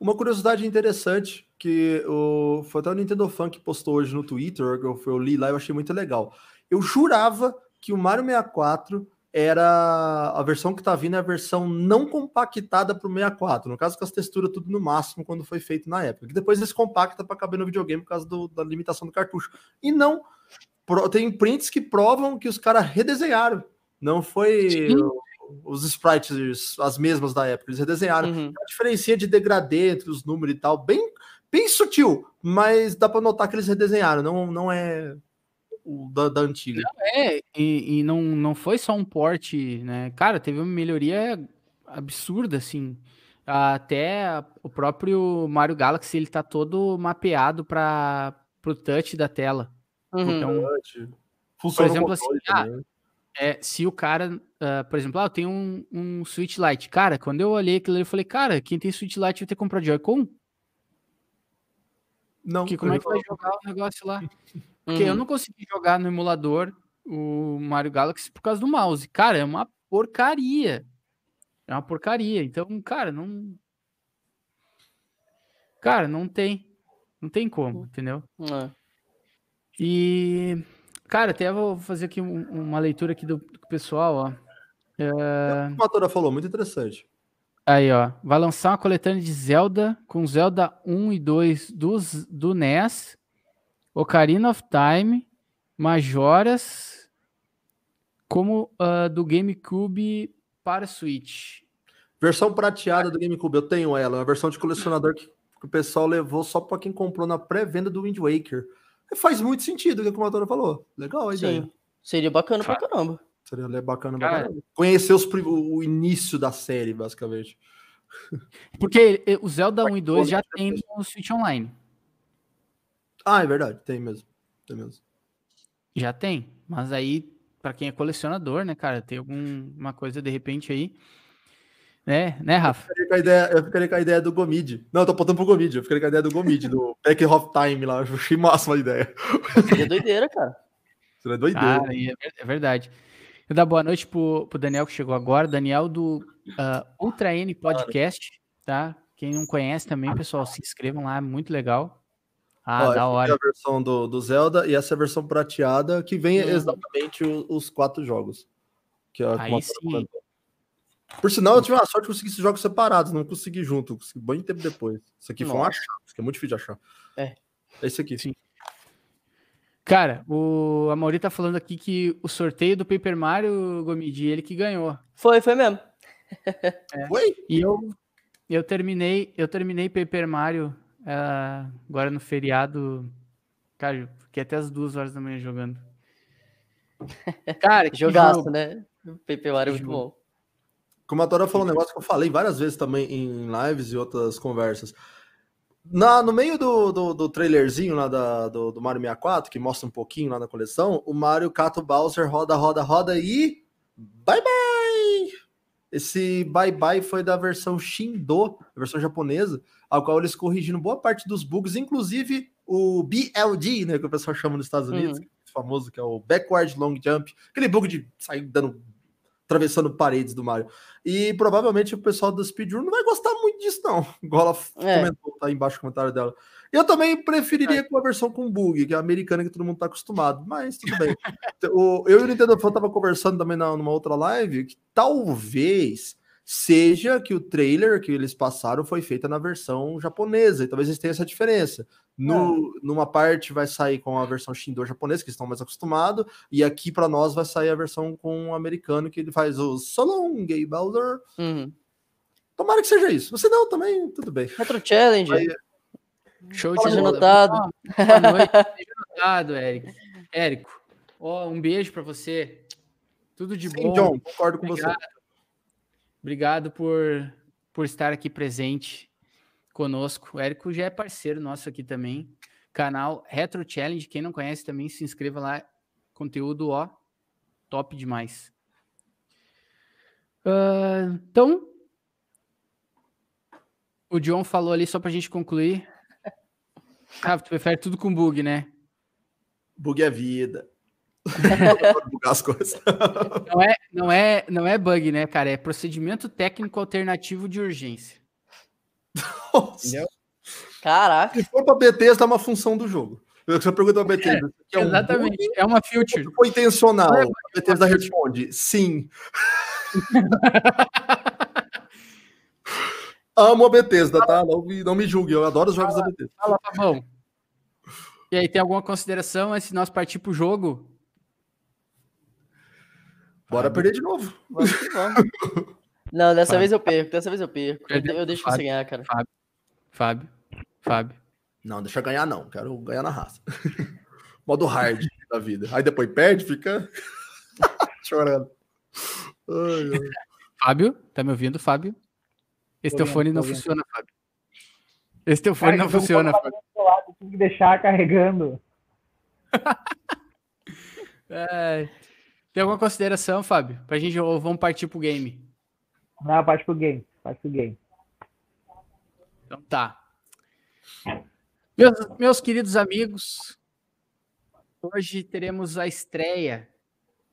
Uma curiosidade interessante que o, foi até o Nintendo Fan que postou hoje no Twitter, que eu, eu li lá eu achei muito legal. Eu jurava que o Mario 64 era a versão que tá vindo, é a versão não compactada pro 64. No caso, com as texturas tudo no máximo quando foi feito na época. Que depois eles compactam para caber no videogame por causa do- da limitação do cartucho. E não. Tem prints que provam que os caras redesenharam. Não foi Sim. os sprites as mesmas da época. Eles redesenharam Uhum. a diferença de degradê entre os números e tal, bem, bem sutil, mas dá pra notar que eles redesenharam, não, não é o da, da antiga. É, e, e não, não foi só um porte, né? Cara, teve uma melhoria absurda, assim. Até o próprio Mario Galaxy, ele tá todo mapeado para pro touch da tela. Uhum. Então, Funciona exemplo, o assim, ah, também. é, se o cara, ah, por exemplo, ah, eu tenho um, um Switch Lite. Cara, quando eu olhei aquilo, ali, eu falei, cara, quem tem Switch Lite vai ter que comprar Joy-Con? não, Porque como é que vai jogar o negócio lá? Porque eu Uhum. não consegui jogar no emulador o Mario Galaxy por causa do mouse. Cara, é uma porcaria. É uma porcaria. Então, cara, não. Cara, não tem. Não tem como, entendeu? É. E. Cara, até vou fazer aqui um- uma leitura aqui do, do pessoal, ó. É, O Matora falou, muito interessante. Aí, ó. Vai lançar uma coletânea de Zelda com Zelda 1 e 2 dos, do NES, Ocarina of Time, Majoras, como ah, do GameCube para Switch. Versão prateada do GameCube, eu tenho ela, uma versão de colecionador que, o pessoal levou só para quem comprou na pré-venda do Wind Waker. Faz muito sentido o que a comadora falou. Legal a ideia. Sim. Seria bacana pra caramba. Seria bacana pra Cara. caramba. Conhecer os o início da série, basicamente. Porque eh, o Zelda 1 e 2 já tem no Switch Online. Ah, é verdade, tem mesmo. Tem mesmo. Já tem. Mas aí, pra quem é colecionador, né, cara, tem alguma coisa de repente aí. Né, né, Rafa? Eu ficaria com a ideia, eu ficaria com a ideia do Gomid. Não, eu tô apontando pro Gomid. Eu ficaria com a ideia do Gomid, do Back of Time lá. Eu achei máxima a ideia. Seria doideira, cara. Seria doideira. Cara, é é verdade. Eu dar boa noite pro, pro Daniel que chegou agora. Daniel do ah, Ultra N Podcast, tá? Quem não conhece também, pessoal, se inscrevam lá, é muito legal. Ah, Ó, da essa aqui hora. é a versão do, do Zelda e essa é a versão prateada que vem Uhum. exatamente o- os quatro jogos. Que é a Aí a sim. comentou. Por sinal, eu tive uma sorte de conseguir esses jogos separados, não consegui junto, consegui bem tempo depois. Isso aqui foi um Nossa. achado, isso aqui é muito difícil de achar. É. É esse aqui. Sim. Cara, o Amaury tá falando aqui que o sorteio do Paper Mario, Gomidi, ele que ganhou. Foi, foi mesmo. Oi? E eu, eu terminei, eu terminei Paper Mario ah, agora no feriado. Cara, eu fiquei até as duas horas da manhã jogando. Cara, que Jogaço, jogo. né? O Pepe Mario é muito jogo. bom. Como a Tora falou um negócio que eu falei várias vezes também em lives e outras conversas. Na, no meio do, do, do trailerzinho lá da, do, do Mario 64, que mostra um pouquinho lá na coleção, o Mario cata o Bowser, roda, roda, roda e. Bye bye! Esse bye bye foi da versão Shindo, a versão japonesa, ao qual eles corrigiram boa parte dos bugs, inclusive o BLD, né, que o pessoal chama nos Estados Unidos, que é famoso, que é o Backward Long Jump, aquele bug de sair dando atravessando paredes do Mario. E provavelmente o pessoal do Speedrun não vai gostar muito disso, não. Igual ela É. comentou, tá aí embaixo no comentário dela. Eu também preferiria com a versão com bug, que é a americana que todo mundo tá acostumado, mas tudo bem. o, eu e o Nintendo Fan tava conversando também na, numa outra live, que talvez seja que o trailer que eles passaram foi feita na versão japonesa, e talvez eles tenham essa diferença. No, Numa parte vai sair com a versão Shindo japonesa, que estão mais acostumados, e aqui para nós vai sair a versão com o americano, que ele faz o Solon, Gay Bowser. Uhum. Tomara que seja isso. Você não, também, tudo bem. Retro Challenge. Aí- Show de Seja bola. notado. Ó, Boa noite, seja notado, Érico. Érico, ó, um beijo pra você. Tudo de Sim, bom. John, concordo com Obrigado. você. Obrigado por, por estar aqui presente conosco. O Érico já é parceiro nosso aqui também. Canal Retro Challenge. Quem não conhece também, se inscreva lá. Conteúdo, ó, top demais. Ah, então, o John falou ali, só pra gente concluir. Ah, tu prefere tudo com bug, né? Bug é vida. Não é, não, é, não é bug, né, cara? É procedimento técnico alternativo de urgência. Nossa. Entendeu? Caraca. Se for pra Bethesda, é uma função do jogo. Eu só pergunto pra Bethesda. é um Exatamente. bug É uma future. ou Foi intencional. Não é A Bethesda responde, sim. Amo a Bethesda, tá? Não me, não me julgue, eu adoro os jogos da Bethesda. Fala, tá bom. E aí, tem alguma consideração antes de nós partir pro jogo? Bora perder de novo. Vamos que vamos. Não, dessa Fábio. vez eu perco. Dessa vez eu perco. Eu, eu deixo Fábio. você ganhar, cara. Fábio. Fábio. Não, deixa eu ganhar, não. Quero ganhar na raça. Modo hard da vida. Aí depois perde, fica chorando. Ai, ai. Fábio, tá me ouvindo, Fábio? Esse teu fone não funciona, Fábio. Esse teu fone Cara, não então funciona, Fábio. tive que deixar carregando. É. Tem alguma consideração, Fábio? Pra gente ou vamos partir pro game? Não, parte pro game. Parte pro game. Então tá. Meus, meus queridos amigos, hoje teremos a estreia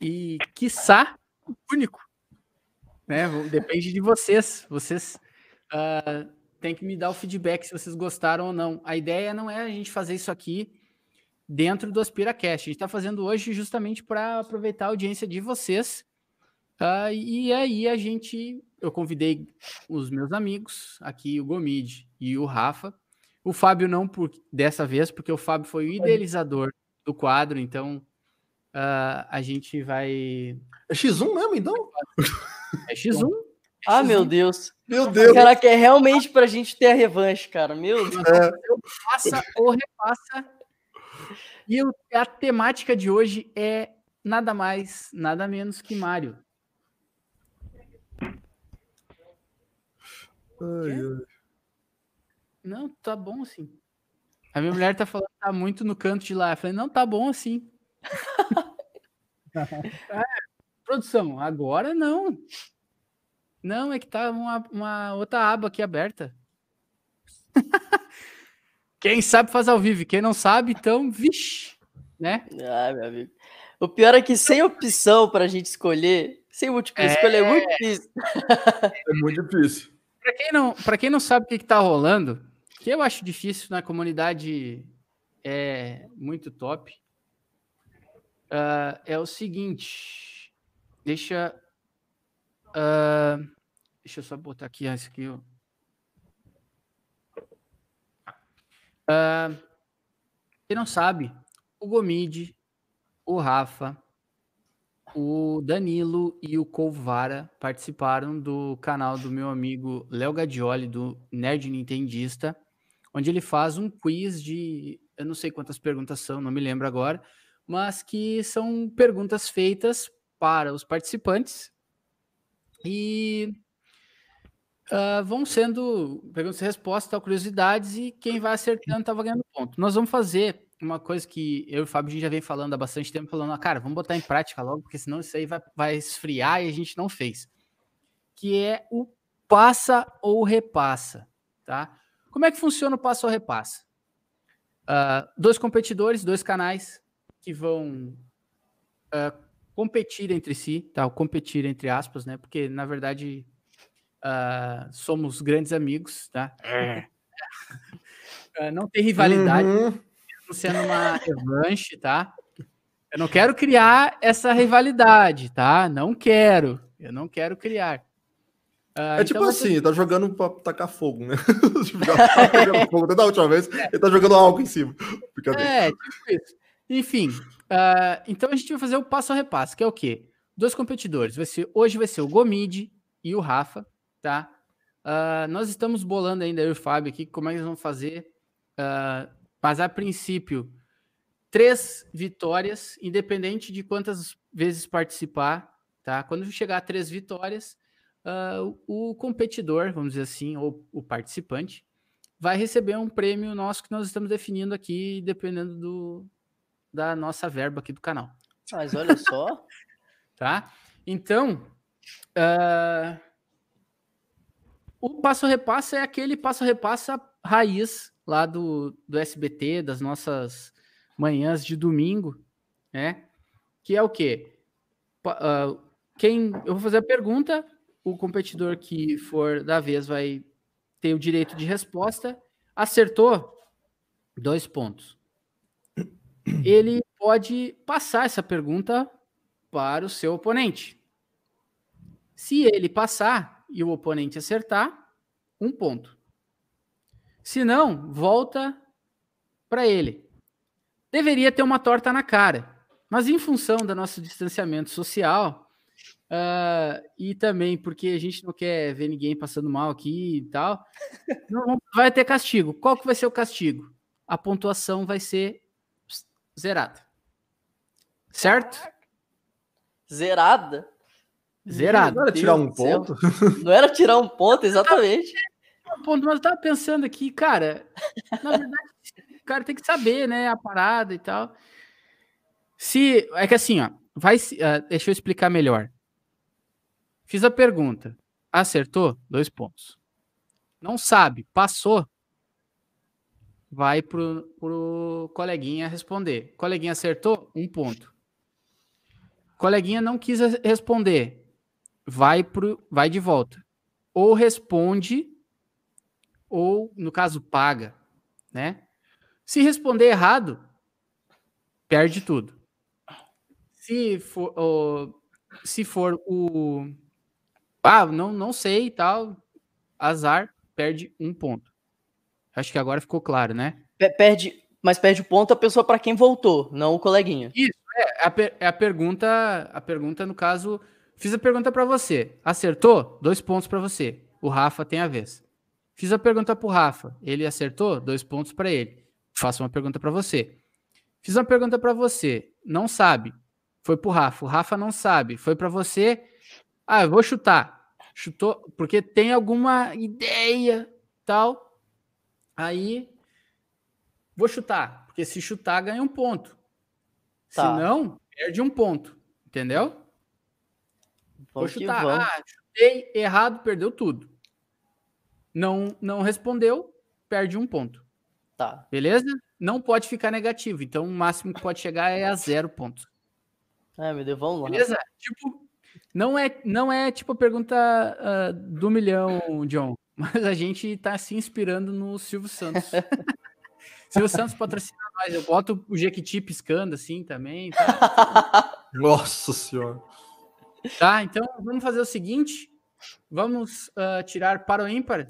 e, quiçá, o único. Né? Depende de vocês. Vocês ah, têm que me dar o feedback se vocês gostaram ou não. A ideia não é a gente fazer isso aqui dentro do AspiraCast. A gente está fazendo hoje justamente para aproveitar a audiência de vocês. Ah, e aí a gente, eu convidei os meus amigos, aqui o Gomide e o Rafa. O Fábio não por, dessa vez, porque o Fábio foi o idealizador do quadro, então ah, a gente vai. É X1 mesmo, então? É X1, Ah, meu Deus. Meu Deus. Caraca, é realmente pra gente ter a revanche, cara. Meu Deus. Passa ou repassa. E o- a temática de hoje é nada mais, nada menos que Mario. Ai, ai. Não, tá bom assim. A minha mulher tá falando tá muito no canto de lá. Eu falei, não, tá bom assim. É, produção, agora não. Não, é que tá uma, uma outra aba aqui aberta. Quem sabe faz ao vivo, quem não sabe, então, vixe, né? Ah, meu amigo. O pior é que sem opção pra gente escolher, sem múltipla escolha, é muito difícil. É muito difícil. Pra quem não, pra quem não sabe o que, que tá rolando, que eu acho difícil na comunidade é muito top, ah, é o seguinte. Deixa. ah, deixa eu só botar aqui esse aqui. ó. Quem não sabe, o Gomide, o Rafa, o Danilo e o Colvara participaram do canal do meu amigo Léo Gadioli, do Nerd Nintendista, onde ele faz um quiz de. Eu não sei quantas perguntas são, não me lembro agora, mas que são perguntas feitas para os participantes e ah, vão sendo perguntas e respostas, tal, curiosidades, e quem vai acertando estava ganhando ponto. Nós vamos fazer uma coisa que eu e o Fábio já vem falando há bastante tempo, falando, ah, cara, vamos botar em prática logo, porque senão isso aí vai, vai esfriar e a gente não fez. Que é o passa ou repassa, tá? Como é que funciona o passa ou repassa? Ah, dois competidores, dois canais que vão ah, competir entre si, tá? Competir entre aspas, né? Porque na verdade ah, somos grandes amigos, tá? Ah, não tem rivalidade Uhum. sendo uma revanche, tá? Eu não quero criar essa rivalidade, tá? Não quero. Eu não quero criar. Ah, É tipo então você- assim, tá jogando pra tacar fogo, né? Já pegando fogo desde a última vez, ele tá jogando álcool em cima. É, tipo isso. Enfim, ah, então a gente vai fazer o passo a repasso, que é o quê? Dois competidores. Vai ser, hoje vai ser o Gomide e o Rafa, tá? Ah, nós estamos bolando ainda, eu e o Fábio aqui, como é que nós vamos fazer. Ah, mas a princípio, três vitórias, independente de quantas vezes participar, tá? Quando chegar a três vitórias, ah, o competidor, vamos dizer assim, ou o participante, vai receber um prêmio nosso que nós estamos definindo aqui, dependendo do, da nossa verba aqui do canal, Mas olha só. tá? Então, ah, o passo repassa é aquele passo repassa raiz lá do, do SBT, das nossas manhãs de domingo, né? Que é o quê? Ah, quem eu vou fazer a pergunta, o competidor que for da vez vai ter o direito de resposta. Acertou, dois pontos. Ele pode passar essa pergunta para o seu oponente. Se ele passar e o oponente acertar, um ponto. Se não, volta para ele. Deveria ter uma torta na cara, mas em função do nosso distanciamento social ah, e também porque a gente não quer ver ninguém passando mal aqui e tal, não vai ter castigo. Qual que vai ser o castigo? A pontuação vai ser zerada. Certo? Zerada. Zerado. Não era tirar um ponto? Não era tirar um ponto, exatamente. ponto, mas eu tava pensando aqui, cara, na verdade, o cara tem que saber, né, a parada e tal. Se, é que assim, ó, vai, ah, deixa eu explicar melhor. Fiz a pergunta, acertou? Dois pontos. Não sabe, passou? Vai pro, pro coleguinha responder. Coleguinha acertou? Um ponto. Coleguinha não quis res- responder. Vai, pro, vai de volta. Ou responde ou, no caso, paga, né? Se responder errado, perde tudo. Se for, o- se for o. Ah, não, não sei e tal, azar, perde um ponto. Acho que agora ficou claro, né? Pe- Perde, mas perde o ponto a pessoa para quem voltou, não o coleguinha. É a, per- é a pergunta, a pergunta, no caso, Fiz a pergunta para você. Acertou? Dois pontos para você. O Rafa tem a vez. Fiz a pergunta pro Rafa. Ele acertou? Dois pontos para ele. Faço uma pergunta para você. Fiz uma pergunta para você. Não sabe. Foi pro Rafa. O Rafa não sabe. Foi para você. Ah, eu vou chutar. Chutou porque tem alguma ideia, tal. Aí vou chutar, porque se chutar ganha um ponto. Tá. Se não, perde um ponto, entendeu? Vou Vamos que chutar. vamos. Ah, chutei errado, perdeu tudo. Não, não respondeu, perde um ponto. Tá. Beleza? Não pode ficar negativo. Então, o máximo que pode chegar é a zero ponto. Ai, meu Deus, vamos lá. Beleza? Tipo, não é, não é tipo a pergunta ah, do milhão, John. Mas a gente tá se inspirando no Silvio Santos. Silvio Santos patrocina nós. Eu boto o Jequiti piscando assim também. Tá? Nossa senhora. Tá, então vamos fazer o seguinte: vamos ah, tirar para o ímpar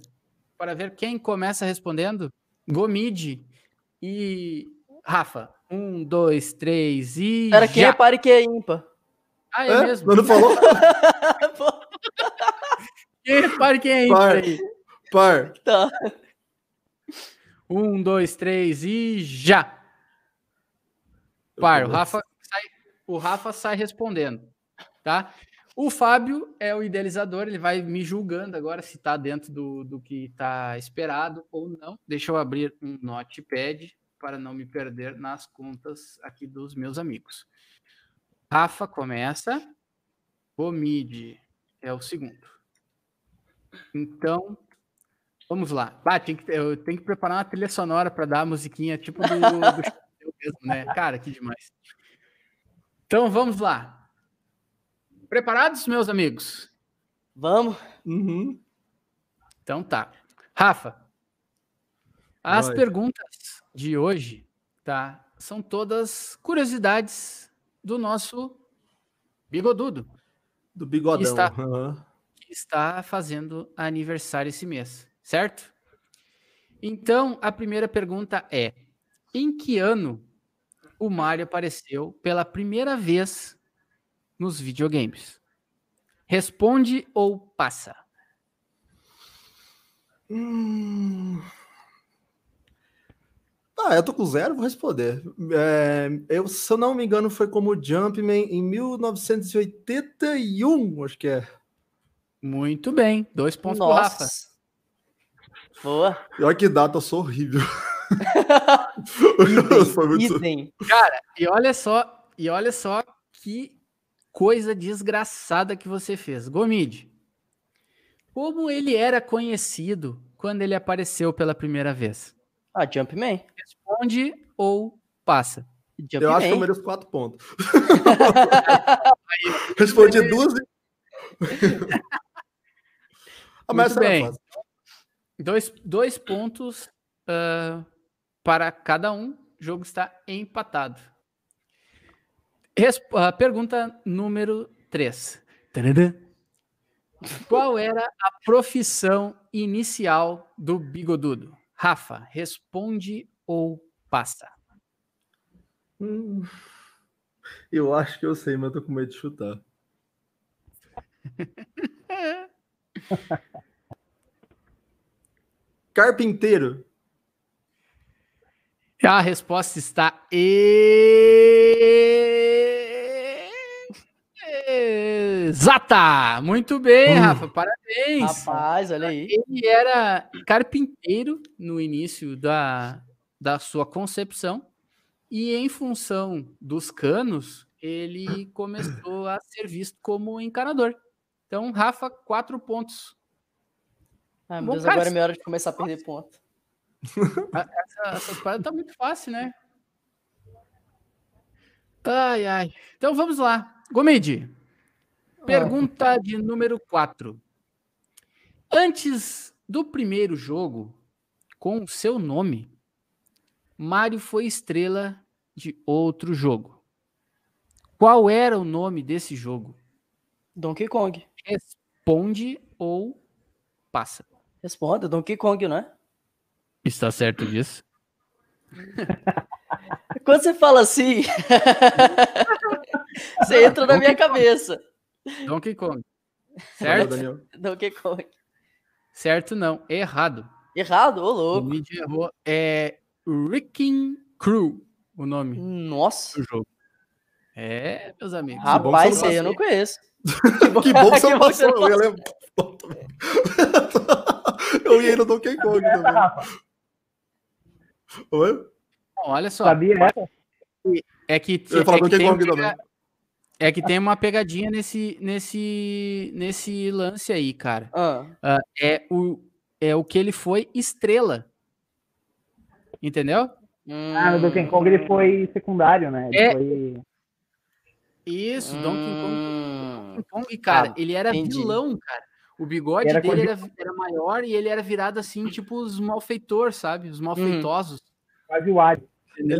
para ver quem começa respondendo. Gomide e Rafa. Um, dois, três e. Era quem repare que é ímpar. Ah, é, É? mesmo. Não falou? Quem repare quem é ímpar Par. aí. Par. Tá. Um, dois, três e já. Par, o Rafa sai, o Rafa sai respondendo, tá? O Fábio é o idealizador, ele vai me julgando agora se tá dentro do, do que tá esperado ou não. Deixa eu abrir um notepad para não me perder nas contas aqui dos meus amigos. Rafa começa, o mid é o segundo. Então, vamos lá. Bah, tem que, eu tenho que preparar uma trilha sonora para dar a musiquinha tipo do, do mesmo, né? Cara, que demais. Então, vamos lá. Preparados, meus amigos? Vamos. Uhum. Então tá. Rafa, as Vai. perguntas de hoje, tá? São todas curiosidades do nosso bigodudo, Do bigodão. Está. Aham. que está fazendo aniversário esse mês, certo? Então, a primeira pergunta é: em que ano o Mario apareceu pela primeira vez nos videogames? Responde ou passa? Hum. Ah, eu tô com zero, vou responder. É, eu, se eu não me engano, foi como Jumpman em 1981, acho que é. Muito bem, dois pontos pro Rafa. Nossa. Boa. Olha que data, eu sou horrível. Foi muito- Idem. Cara, e olha só, e olha só que coisa desgraçada que você fez. Gomide, como ele era conhecido quando ele apareceu pela primeira vez? Ah, Jumpman. Responde ou passa? Jumpman. Eu acho que eu mereço quatro pontos. Respondi duas ah, mas Muito bem. Dois, dois pontos ah, para cada um. O jogo está empatado. Resp- ah, pergunta número 3. Qual era a profissão inicial do bigodudo? Rafa, responde ou passa? Hum, eu acho que eu sei, mas eu tô com medo de chutar. Carpinteiro. A resposta está e- exata. Muito bem, Uh. Rafa. Parabéns. Rapaz, olha aí. Ele era carpinteiro no início da, da sua concepção e em função dos canos, ele começou a ser visto como encanador. Então, Rafa, quatro pontos. Ai, meu Bom, Deus, cara, agora é minha hora de começar a perder ponto. Essa, essa parada tá muito fácil, né? Ai, ai. Então vamos lá. Gomide, pergunta de número 4. Antes do primeiro jogo, com o seu nome, Mario foi estrela de outro jogo. Qual era o nome desse jogo? Donkey Kong. Responde ou passa. Responda, Donkey Kong, não é? Está certo disso? Quando você fala assim, você entra na minha cabeça. Donkey Kong. Valeu, Certo? Daniel. Donkey Kong. Certo, não. Errado. Errado, ô O louco. Mid errou. É Wrecking Crew o nome Nossa. do jogo. É, meus amigos. Rapaz, você esse aí eu não conheço. Que bom que você Que não bom que você passou. Eu ia. Eu ia ir no Donkey Kong também. Oi? Bom, olha só. sabia essa? É que, é que Donkey tem pega- é que tem uma pegadinha nesse, nesse, nesse lance aí, cara. Ah, É o, é o que ele foi estrela. Entendeu? Ah, no Donkey Kong ele foi secundário, né? Ele É. foi... Isso, Donkey Kong. Hum. Donkey Kong, cara, Tá, ele era entendi. vilão, cara. O bigode Era dele era, era maior e ele era virado assim, tipo os malfeitores, sabe? Os malfeitosos. quase o Wario. Ele é,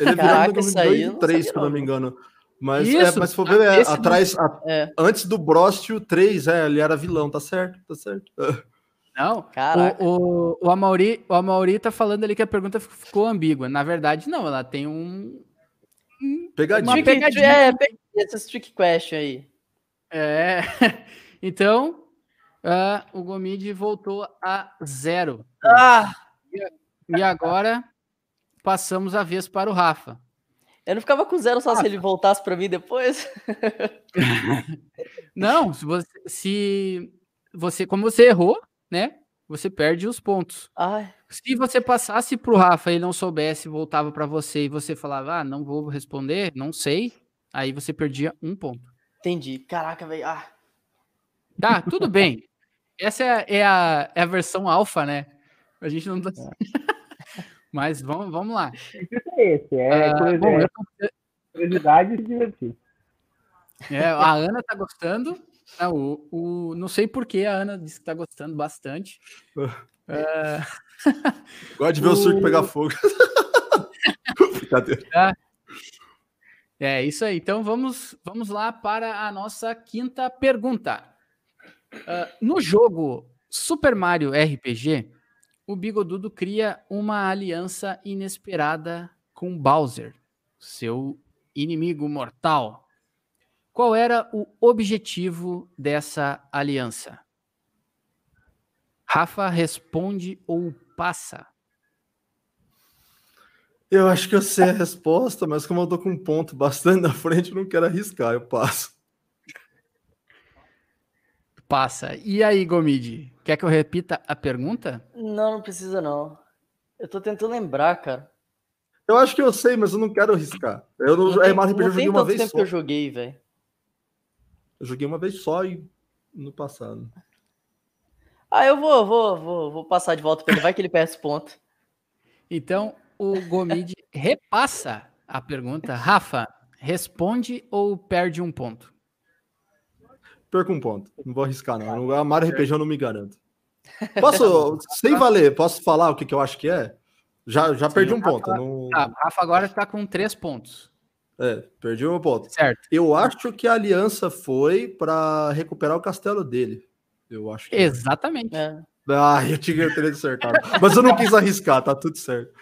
ele é Caraca, virado no isso aí 2 eu não 3, sabia se eu não me engano. Mas, Isso, é, mas se for ver, é, atrás, a- É, antes do Brost, o 3, é, ele era vilão, tá certo, tá certo. Não, Caraca. o, o, o, Amauri, o Amauri tá falando ali que a pergunta ficou ambígua. Na verdade, não, ela tem um. Pegadinha. Uma trick, pegadinha. é, essas trick question aí. É. Então, ah, o Gomid voltou a zero. Ah, E agora passamos a vez para o Rafa. eu não ficava com zero só se ele voltasse pra mim depois. Não, se você, se você, como você errou, né? Você perde os pontos. Ai, Se você passasse para o Rafa e ele não soubesse, voltava para você e você falava, ah, não vou responder, não sei, aí você perdia um ponto. entendi. Caraca, velho. Ah, Tá, tudo bem. Essa é, a- é a, é a versão alfa, né? A gente não tá... Mas vamos, vamos lá. Isso é esse, é, curiosidade, bom, eu é curiosidade e se divertir. É, a Ana tá gostando. né, o, o, não sei por que a Ana disse que tá gostando bastante. É, Gosta de ver o, o- surto pegar fogo. Brincadeira. é isso aí. Então vamos, vamos lá para a nossa quinta pergunta. Ah, no jogo Super Mario RPG, o Bigodudo cria uma aliança inesperada com Bowser, seu inimigo mortal. Qual era o objetivo dessa aliança? Rafa responde ou passa? Eu acho que eu sei a resposta, mas como eu tô com um ponto bastante na frente, eu não quero arriscar, eu passo. Passa. E aí, Gomide? Quer que eu repita a pergunta? não, não precisa não. Eu tô tentando lembrar, cara. Eu acho que eu sei, mas eu não quero arriscar. Eu não, Não é tem, Mario RPG não eu tem joguei uma tanto vez tempo só. que eu joguei, velho. Eu joguei uma vez só e no passado. Ah, eu vou, vou, vou, vou passar de volta pra ele. Vai que ele perde esse ponto. Então, o Gomide repassa a pergunta. Rafa, responde ou perde um ponto? Perco um ponto. Não vou arriscar, não. No Mario RPG eu não me garanto. Posso, sem valer, posso falar o que, que eu acho que é? Já, já perdi um ponto. Não... Tá, Rafa agora está com três pontos. É, perdi um ponto. Certo. Eu acho que a aliança foi para recuperar o castelo dele. Eu acho que. Exatamente. É. Ah, eu tinha eu teria acertado. Mas eu não quis arriscar, tá tudo certo.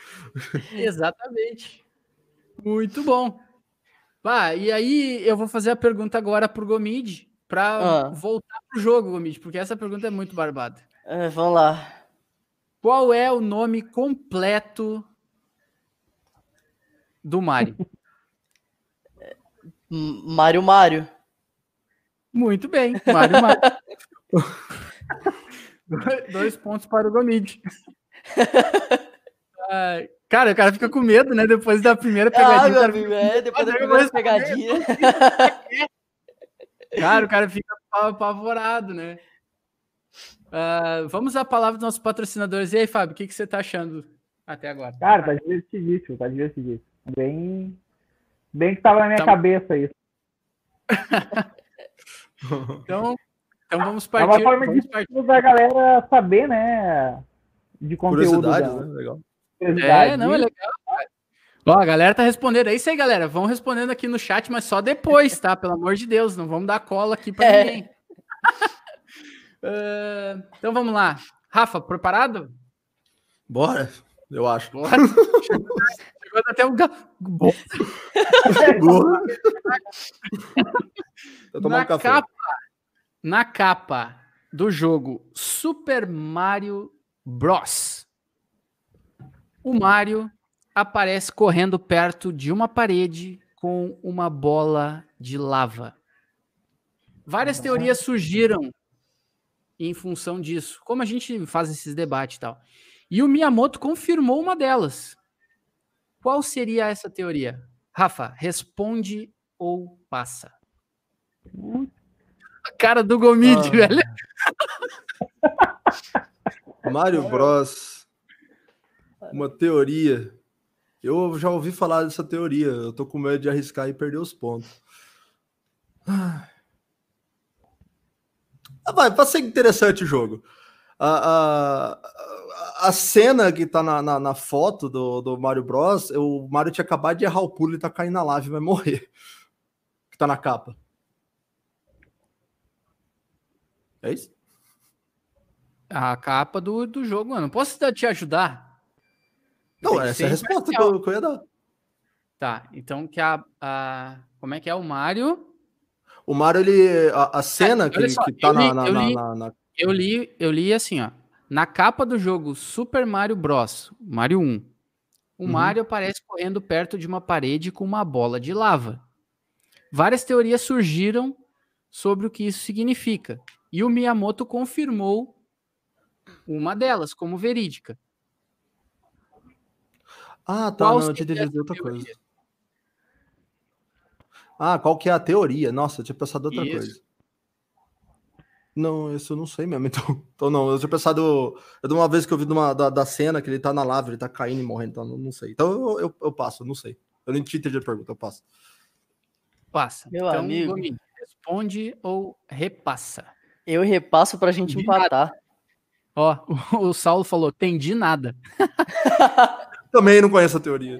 Exatamente. Muito bom. Vá, e aí eu vou fazer a pergunta agora pro Gomide para Ah. voltar pro jogo, Gomide, porque essa pergunta é muito barbada. É, vamos lá. Qual é o nome completo do Mario? Mário Mário. Muito bem, Mario Mario. Dois- pontos para o Gomide. Ai, cara, o cara fica com medo, né? Depois da primeira Ah, pegadinha. cara, amigo, é, depois da primeira pegadinha. Cara, o cara fica apavorado, né? Ah, vamos à palavra dos nossos patrocinadores. E aí, Fábio, o que, que você tá achando até agora? Cara, tá divertidíssimo, tá divertidíssimo. Bem, bem que tava na minha Tá- cabeça isso. Então, então vamos É uma partir. forma de partir. da galera saber, né? De conteúdo. Curiosidades, da- né? Legal. curiosidade. É, não, é legal. cara. Ó, a galera tá respondendo. É isso aí, galera. Vão respondendo aqui no chat, mas só depois, tá? Pelo amor de Deus, não vamos dar cola aqui pra É. ninguém. Ah, então vamos lá. Rafa, preparado? Bora, eu acho. Bora. Chegou até o. Tô tomando Na café. capa, na capa do jogo Super Mario Bros. O Mario aparece correndo perto de uma parede com uma bola de lava. Várias teorias surgiram em função disso, como a gente faz esses debates e tal. E o Miyamoto confirmou uma delas. Qual seria essa teoria? Rafa, responde ou passa? A cara do Gomide, Ah. velho. Mario Bros. Uma teoria. Eu já ouvi falar dessa teoria. Eu tô com medo de arriscar e perder os pontos. Ah, vai, pra ser interessante o jogo. A, a, a cena que tá na, na, na foto do, do Mario Bros. O Mario tinha acabado de errar o pulo e tá caindo na lava e vai morrer. Que tá na capa. É isso? A capa do, do jogo, mano. Posso te ajudar? Não, essa é a resposta que eu, que eu ia dar. Tá, então que a, a- Como é que é o Mario? O Mario, ele. A, a cena que, só, que tá na, li- na, eu na- li- na- Eu li, eu li assim, ó. Na capa do jogo Super Mario Bros. Mario 1. O Uhum. Mario aparece correndo perto de uma parede com uma bola de lava. Várias teorias surgiram sobre o que isso significa. E o Miyamoto confirmou uma delas como verídica. Ah, tá. Qual não, eu tinha entendido outra teoria? coisa. Ah, qual que é a teoria? Nossa, eu tinha pensado outra Isso. coisa. Não, isso eu não sei mesmo. Então, então não, eu tinha pensado. Eu de uma vez que eu vi de uma, da, da cena que ele tá na lava, ele tá caindo e morrendo, então não, não sei. Então eu, eu, eu passo, eu não sei. Eu nem tinha entendido a pergunta, eu passo. Passa. Meu então, amigo. Gomes, responde ou repassa. Eu repasso pra gente De empatar. Ó, o, o Saulo falou, entendi nada. Também não conheço a teoria.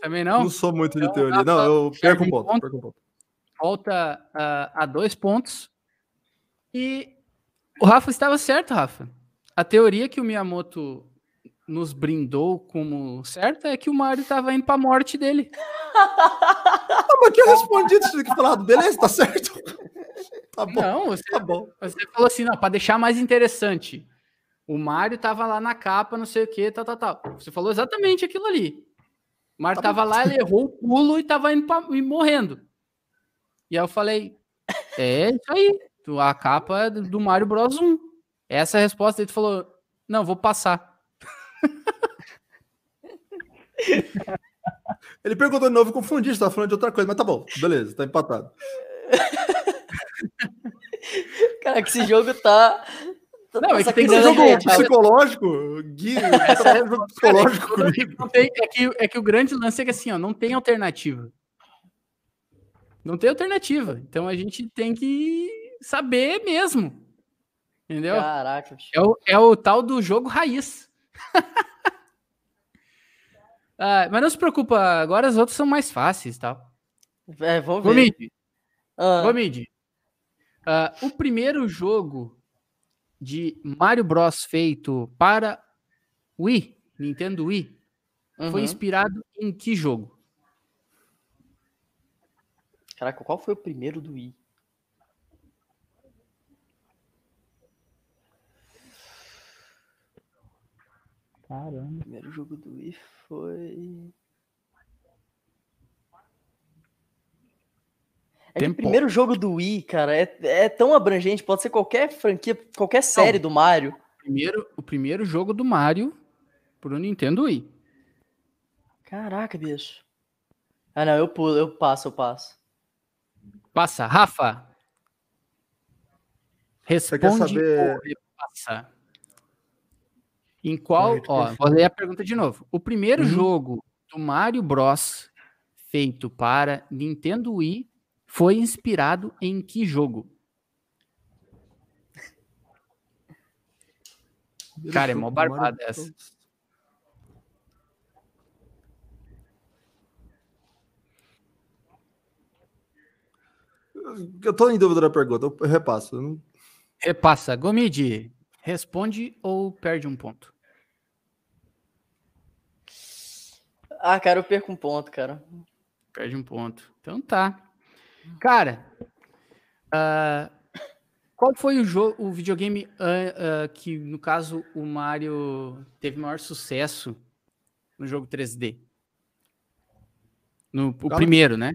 Também Não, não? sou muito de Então, teoria. Rafa, Não, eu perco um ponto. ponto. Perco um ponto. Volta ah, a dois pontos. E o Rafa estava certo, Rafa. A teoria que o Miyamoto nos brindou como certa é que o Mario estava indo para a morte dele. Ah, mas que eu respondi isso que falar, beleza, tá certo. Tá bom, Não, você, tá bom. você falou assim, não, para deixar mais interessante. O Mario tava lá na capa, não sei o que, tal, tal, tal. Você falou exatamente aquilo ali. O Mario Tá tava lá, ele errou o pulo e tava indo pra, e morrendo. E aí eu falei, é isso aí. tu- A capa é do Mario Bros 1. Essa é a resposta. Ele falou, não, vou passar. Ele perguntou de novo, confundi, você tava falando de outra coisa, mas tá bom, beleza, tá empatado. Cara, que esse jogo tá. Tá Não, é que tem que Esse ser jogo cara. psicológico, Gui, tá de jogo psicológico comigo. Não tem- é, que, é que o grande lance é que assim, ó, não tem alternativa. Não tem alternativa. Então a gente tem que saber mesmo. Entendeu? Caraca. É o, é o tal do jogo raiz. Ah, mas não se preocupa, agora as outras são mais fáceis, tal. É, vamos ver. Gomide, Ah, Gomide. ah, o primeiro jogo de Mario Bros feito para Wii, Nintendo Wii, foi uhum. inspirado em que jogo? Caraca, qual foi o primeiro do Wii? Caramba. O primeiro jogo do Wii foi. É que o primeiro jogo do Wii, cara, é, é tão abrangente, pode ser qualquer franquia, qualquer série do Mario. Primeiro, o primeiro jogo do Mario pro Nintendo Wii. Caraca, bicho. Ah, não, eu pulo, eu passo, eu passo. Passa, Rafa. quer Responde saber- ou repassa. Em qual, ó, vou ler a pergunta de novo. O primeiro Uhum. jogo do Mario Bros feito para Nintendo Wii foi inspirado em que jogo? Cara, é mó barbada essa. Eu tô em dúvida da pergunta, eu repasso. eu não- Repassa. Gomide, responde ou perde um ponto? Ah, cara, eu perco um ponto, cara. Perde um ponto. Então tá. Cara, Ah, qual foi o jogo, o videogame ah, ah, que, no caso, o Mario teve maior sucesso no jogo 3D? No, o primeiro, né?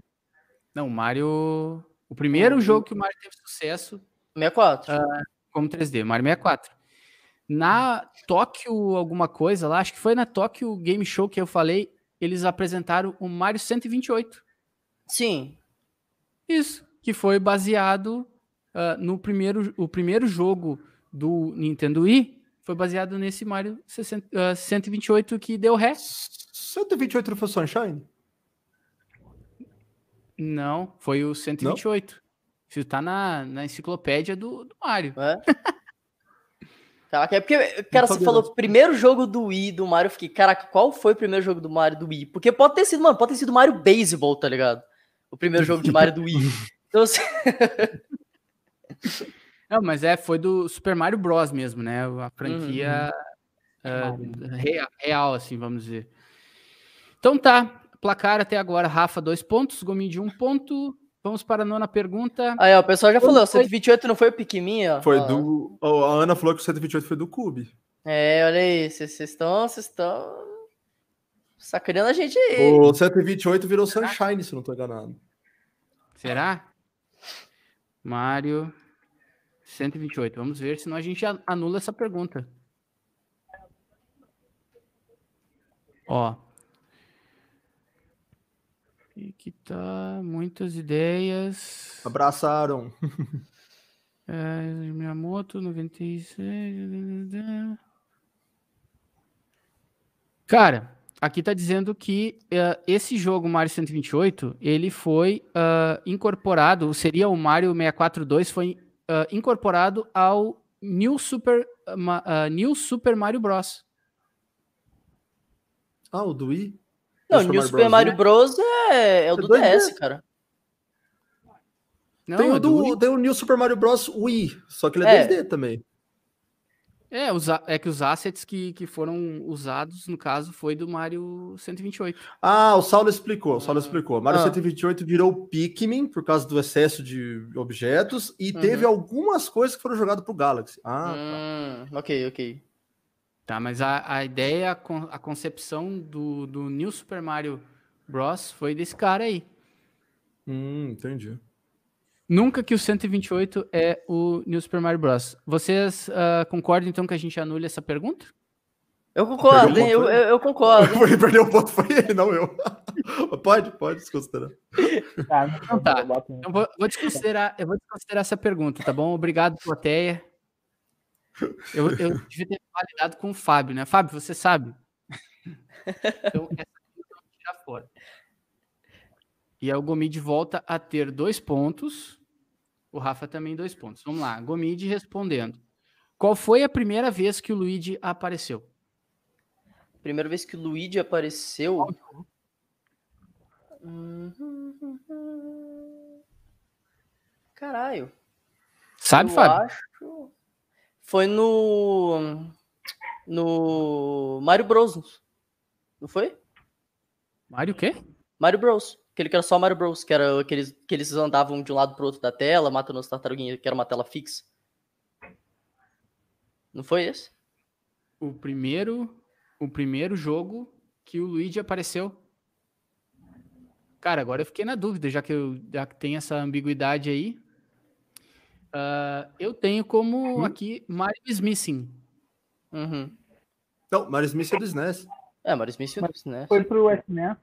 Não, o Mario. O primeiro O- jogo que o Mario teve sucesso 64. como 3D, Mario 64. Na Tóquio, alguma coisa lá, acho que foi na Tóquio Game Show que eu falei, eles apresentaram o Mario 128. Sim. Isso, que foi baseado ah, no primeiro, o primeiro jogo do Nintendo Wii, foi baseado nesse Mario 60, ah, 128 que deu ré. 128 não foi Sunshine? Não, foi o 128. Isso tá na, na enciclopédia do, do Mario. É? Caraca, é porque, cara, você falou não. primeiro jogo do Wii do Mario, eu fiquei, caraca, qual foi o primeiro jogo do Mario do Wii? Porque pode ter sido, mano, pode ter sido Mario Baseball, tá ligado? O primeiro jogo de Mario do Wii. Então, assim, Não, mas é, foi do Super Mario Bros. mesmo, né? A franquia ah, rea- real, assim, vamos dizer. Então tá, placar até agora, Rafa, dois pontos, Gominho de um ponto. Vamos para a nona pergunta. aí, ó, o pessoal já Como falou, foi? 128 não foi o Piquiminha? Foi Ah. do. ó, a Ana falou que o 128 foi do Cube. É, olha aí, vocês estão, vocês estão sacaneando a gente. O 128 virou Sunshine, se não tô enganado. Será? Mario 128. Vamos ver, senão a gente anula essa pergunta. Ó. Aqui tá muitas ideias. Abraçaram. É, Miyamoto 96. Cara, aqui tá dizendo que eh, esse jogo Mario 128, ele foi ah, incorporado, seria o Mario 64 2 foi ah, incorporado ao New Super New Super Mario Bros. Ah, o do Wii? Não, New Mario Super Bros, Mario né? Bros é, é o É do 2D. DS, cara. Não, tem, o é do tem o New Super Mario Bros. Wii, só que ele é, É. 2D também. É, os é que os assets que, que foram usados, no caso, foi do Mario 128. Ah, o Saulo explicou, o Saulo Ah. explicou. Mario Ah. 128 virou Pikmin por causa do excesso de objetos e Uhum. teve algumas coisas que foram jogadas pro Galaxy. Ah, tá. Hum, ok, ok. Tá, mas a, a ideia, a concepção do, do New Super Mario Bros. foi desse cara aí. Hum, entendi. Nunca que o 128 é o New Super Mario Bros. Vocês ah, concordam então que a gente anule essa pergunta? Eu concordo, Perdeu hein? Eu, eu, eu concordo. hein? Foi perder o ponto foi ele, não eu. pode, pode desconsiderar. Tá, Então tá. eu. Então vou, vou desconsiderar, eu vou desconsiderar essa pergunta, tá bom? Obrigado, plateia. Eu, eu devia ter validado com o Fábio, né? Fábio, você sabe? Então, essa aqui eu vou tirar fora. E aí o Gomide volta a ter dois pontos. O Rafa também dois pontos. Vamos lá, Gomide respondendo. Qual foi a primeira vez que o Luigi apareceu? Primeira vez que o Luigi apareceu. Caralho. Sabe, eu Fábio? acho. Foi no. No. Mario Bros. Não foi? Mário o quê? Mario Bros. Aquele que era só Mario Bros. Que era aqueles que eles andavam de um lado pro outro da tela, matando as tartaruguinhas, que era uma tela fixa. Não foi esse? O primeiro, o primeiro jogo que o Luigi apareceu. Cara, agora eu fiquei na dúvida, já que, eu, já que tem essa ambiguidade aí. Ah, eu tenho como Hum? aqui Mario is Missing. Uhum. Não, Mario Smith é do SNES. É, Mario Smith, né? Foi pro SNES.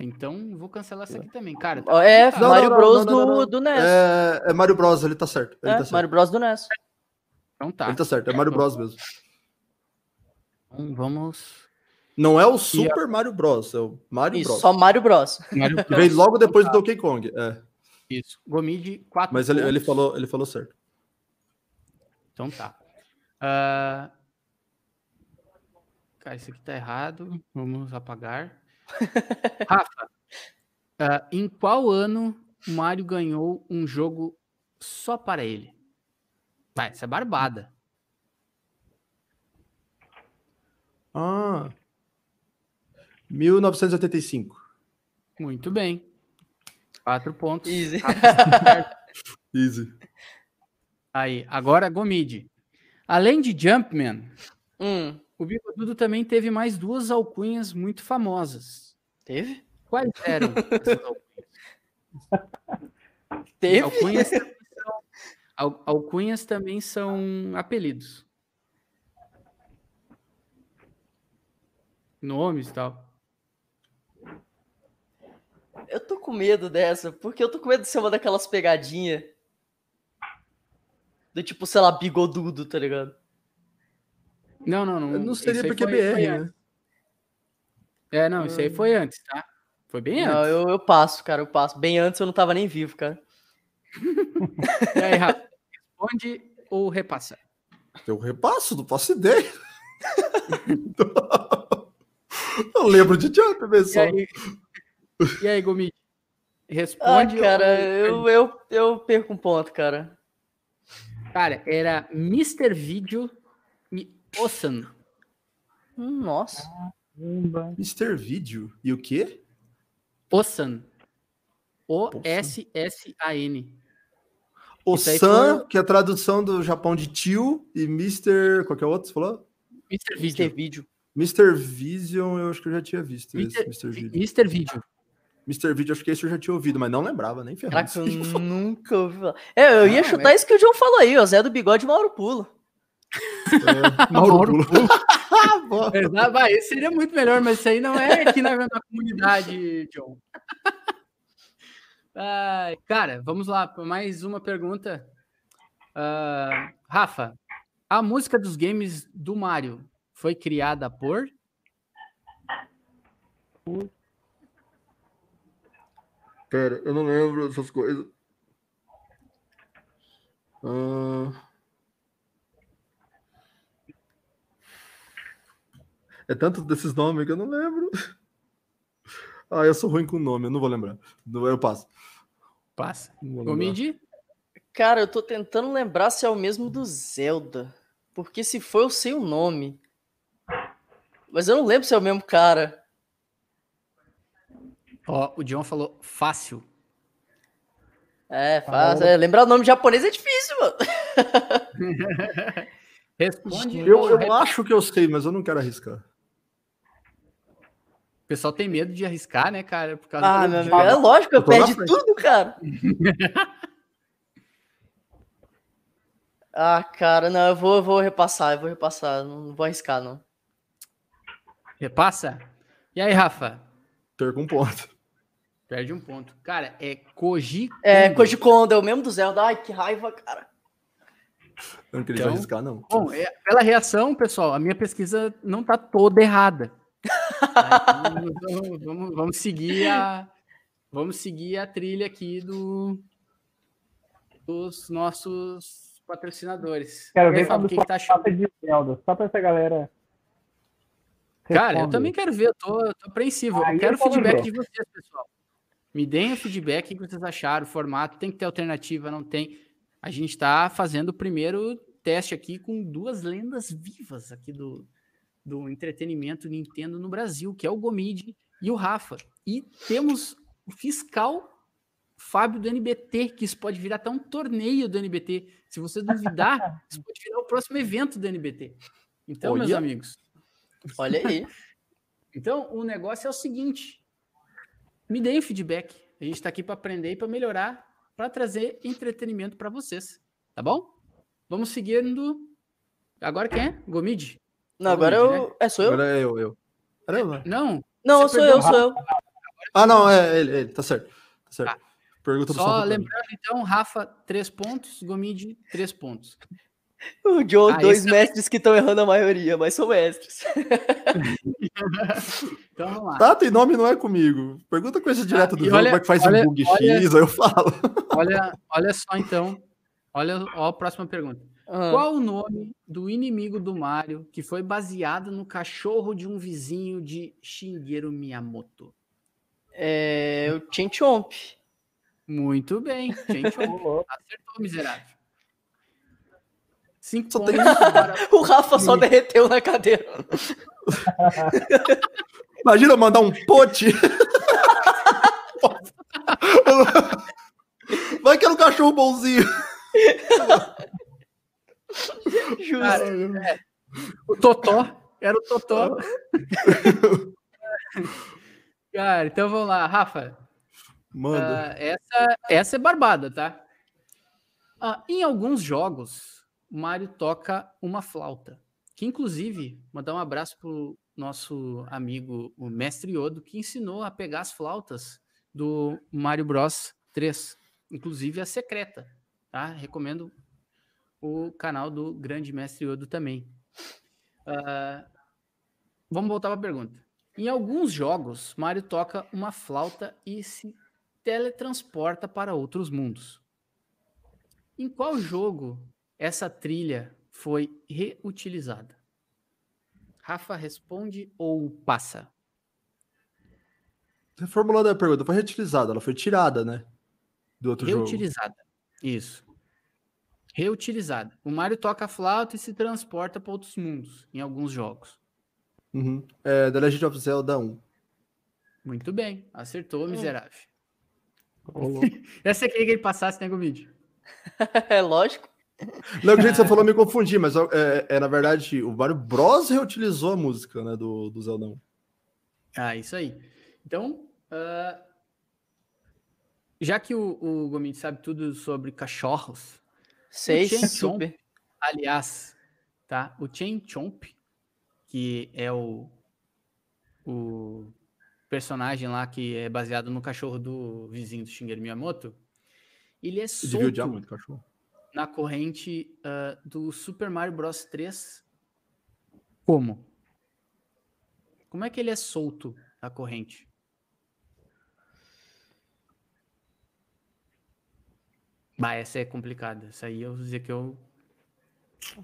Então vou cancelar essa aqui também. Cara, tá É, Mario não, Bros não, não, não, do, não. do NES. É, é Mario Bros, ele tá certo. Ele É, tá certo. Mario Bros do NES. Então tá. Ele tá certo, é Mario Bros mesmo. Então vamos. Não é o Super Mario Bros, é o Mario Isso, Bros. só Mario Bros. Mario Que veio logo depois do Donkey Kong. É, Isso. Gomide, 4 mas ele, ele, falou, ele falou certo. Então tá. Ah, Cara, isso aqui tá errado. Vamos apagar. Rafa, ah, em qual ano o Mario ganhou um jogo só para ele? Vai, essa é barbada. Ah. 1985. Muito bem. Quatro pontos. Easy. Easy. Aí, agora Gomid. Além de Jumpman, Hum, o Bigodudo também teve mais duas alcunhas muito famosas. teve? Quais eram essas alcunhas? Teve? Alcunhas também são, al- alcunhas também são apelidos. Nomes e tal. Eu tô com medo dessa, porque eu tô com medo de ser uma daquelas pegadinhas. Do tipo, sei lá, bigodudo, tá ligado? Não, não, não. Não seria porque é foi- foi BR, né? É, não, isso aí foi antes, tá? Foi bem Não, antes. eu, eu passo, cara, eu passo. Bem antes eu não tava nem vivo, cara. E aí, Rafa, responde ou repassa? Eu repasso, não faço ideia. eu lembro de Jumpman E só. aí, e aí Gomid? Ah, Responde. cara, ou- eu, eu, eu perco um ponto, cara. Cara, era Mr. Video Osan. Hum, Nossa. Caramba. Mr. Video. E o quê? Osan. O-S-S-A-N. O Isso aí San, foi- que é a tradução do Japão de tio, e Mr. Qual que é o outro? Você falou? Mr. Mr. Video. Mr. Vision, eu acho que eu já tinha visto esse Mr. Video. Mr. Video. Mr. Video, acho que esse eu já tinha ouvido, mas não lembrava, nem ferrando. Caraca, eu nunca ouvi falar. É, eu ia Não, chutar isso que o John falou aí, ó. Zé do Bigode e Mauro Pulo. É, Mauro Mauro Pulo. Ah. Exato, vai, esse seria muito melhor, mas isso aí não é aqui na, na comunidade, John. Cara, vamos lá para mais uma pergunta. Ah, Rafa, a música dos games do Mario foi criada por? Pera, eu não lembro dessas coisas. Ah. É tanto desses nomes que eu não lembro. Ah, eu sou ruim com nome, eu não vou lembrar. Não, Eu passo. Passa. Gomid? Cara, eu tô tentando lembrar se é o mesmo do Zelda. Porque se for, eu sei o nome. Mas eu não lembro se é o mesmo cara. Ó, o John falou fácil. É, fácil. É, lembrar o nome japonês é difícil, mano. Responde. Eu, eu acho que eu sei, mas eu não quero arriscar. O pessoal tem medo de arriscar, né, cara? Por causa Ah, do- meu amigo, é lógico, eu frente. tudo, cara. ah, cara, não, eu vou, eu vou repassar, eu vou repassar, não vou arriscar, não. Repassa? E aí, Rafa? Perco um ponto. Perde um ponto. Cara, é Koji É. Koji Kondo, é o mesmo do Zelda. Ai, que raiva, cara. Eu não queria Então- arriscar, não. Bom, é, pela reação, pessoal, a minha pesquisa não tá toda errada. Vamos, vamos- vamos seguir a vamos seguir a trilha aqui do dos nossos patrocinadores. Quero ver Fábio, o que, que tá achando? de Zelda. Só pra essa galera. Cara, eu também quero ver, eu tô, tô apreensivo. Aí eu quero eu feedback ver. de vocês, pessoal. Me deem o feedback, o que vocês acharam, o formato, tem que ter alternativa, não tem. A gente tá fazendo o primeiro teste aqui com duas lendas vivas aqui do, do entretenimento Nintendo no Brasil, que é o Gomid e o Rafa. E temos o fiscal Fábio do NBT, que isso pode virar até um torneio do NBT. Se você duvidar, isso pode virar o próximo evento do NBT. Então, meus Olha. amigos, Olha aí. então, o negócio é o seguinte: me deem feedback. A gente está aqui para aprender e para melhorar, para trazer entretenimento para vocês. Tá bom? Vamos seguindo. Agora quem é? Gomid? Não, agora eu. É, sou eu? Agora é eu, eu. Né? Não, Não, sou eu, sou eu. Ah, não, é ele, ele, tá certo. Tá certo. Tá. Pergunta do só Santa lembrando então, Rafa, três pontos, Gomid, três pontos. O Joe, Ah, dois esse- mestres que estão errando a maioria, mas são mestres. Então vamos lá. Tá, tem nome, não é comigo. Pergunta coisa direta do e jogo, olha- como é que faz olha- um bug olha- X, aí eu falo. Olha, olha só então. Olha ó, a próxima pergunta. Ah, Qual o nome do inimigo do Mario que foi baseado no cachorro de um vizinho de Shigeru Miyamoto? É o Chen Chomp. Muito bem. Acertou, miserável. Cinco Só pontos tem- para O Rafa só derreteu na cadeira. Imagina eu mandar um pote. Vai que era um cachorro bonzinho. Cara, O Totó. Era o Totó. Cara, então vamos lá. Rafa, Manda. ah, essa, essa é barbada, tá? Ah, em alguns jogos, o Mario toca uma flauta. Que, inclusive, mandar um abraço pro nosso amigo, o Mestre Yodo, que ensinou a pegar as flautas do Mario Bros 3. Inclusive a secreta, tá? Recomendo o canal do grande Mestre Yodo também. Ah, vamos voltar para a pergunta. Em alguns jogos, Mario toca uma flauta e se teletransporta para outros mundos. Em qual jogo essa trilha foi reutilizada? Rafa responde ou passa? Reformulando a pergunta, foi reutilizada, ela foi tirada, né? Do outro jogo. Reutilizada. Isso. Reutilizada. O Mario toca a flauta e se transporta para outros mundos em alguns jogos. Uhum. É, The Legend of Zelda 1. Muito bem, acertou, miserável. Ô, louco. Essa aqui que ele passasse, né, Gomide? É lógico. Não, o jeito que você falou, eu me confundi, mas é, é, na verdade o Mario Bros reutilizou a música, né, do, do Zelda 1. Ah, isso aí. Então, ah, já que o, o Gomide sabe tudo sobre cachorros, Sei, Chen super. aliás, tá? O Chen Chomp, que é o, o personagem lá que é baseado no cachorro do vizinho do Shigeru Miyamoto, ele é solto muito o cachorro. na corrente ah, do Super Mario Bros 3. Como? Como é que ele é solto na corrente? Bah, essa é complicada. Essa aí eu vou dizer que eu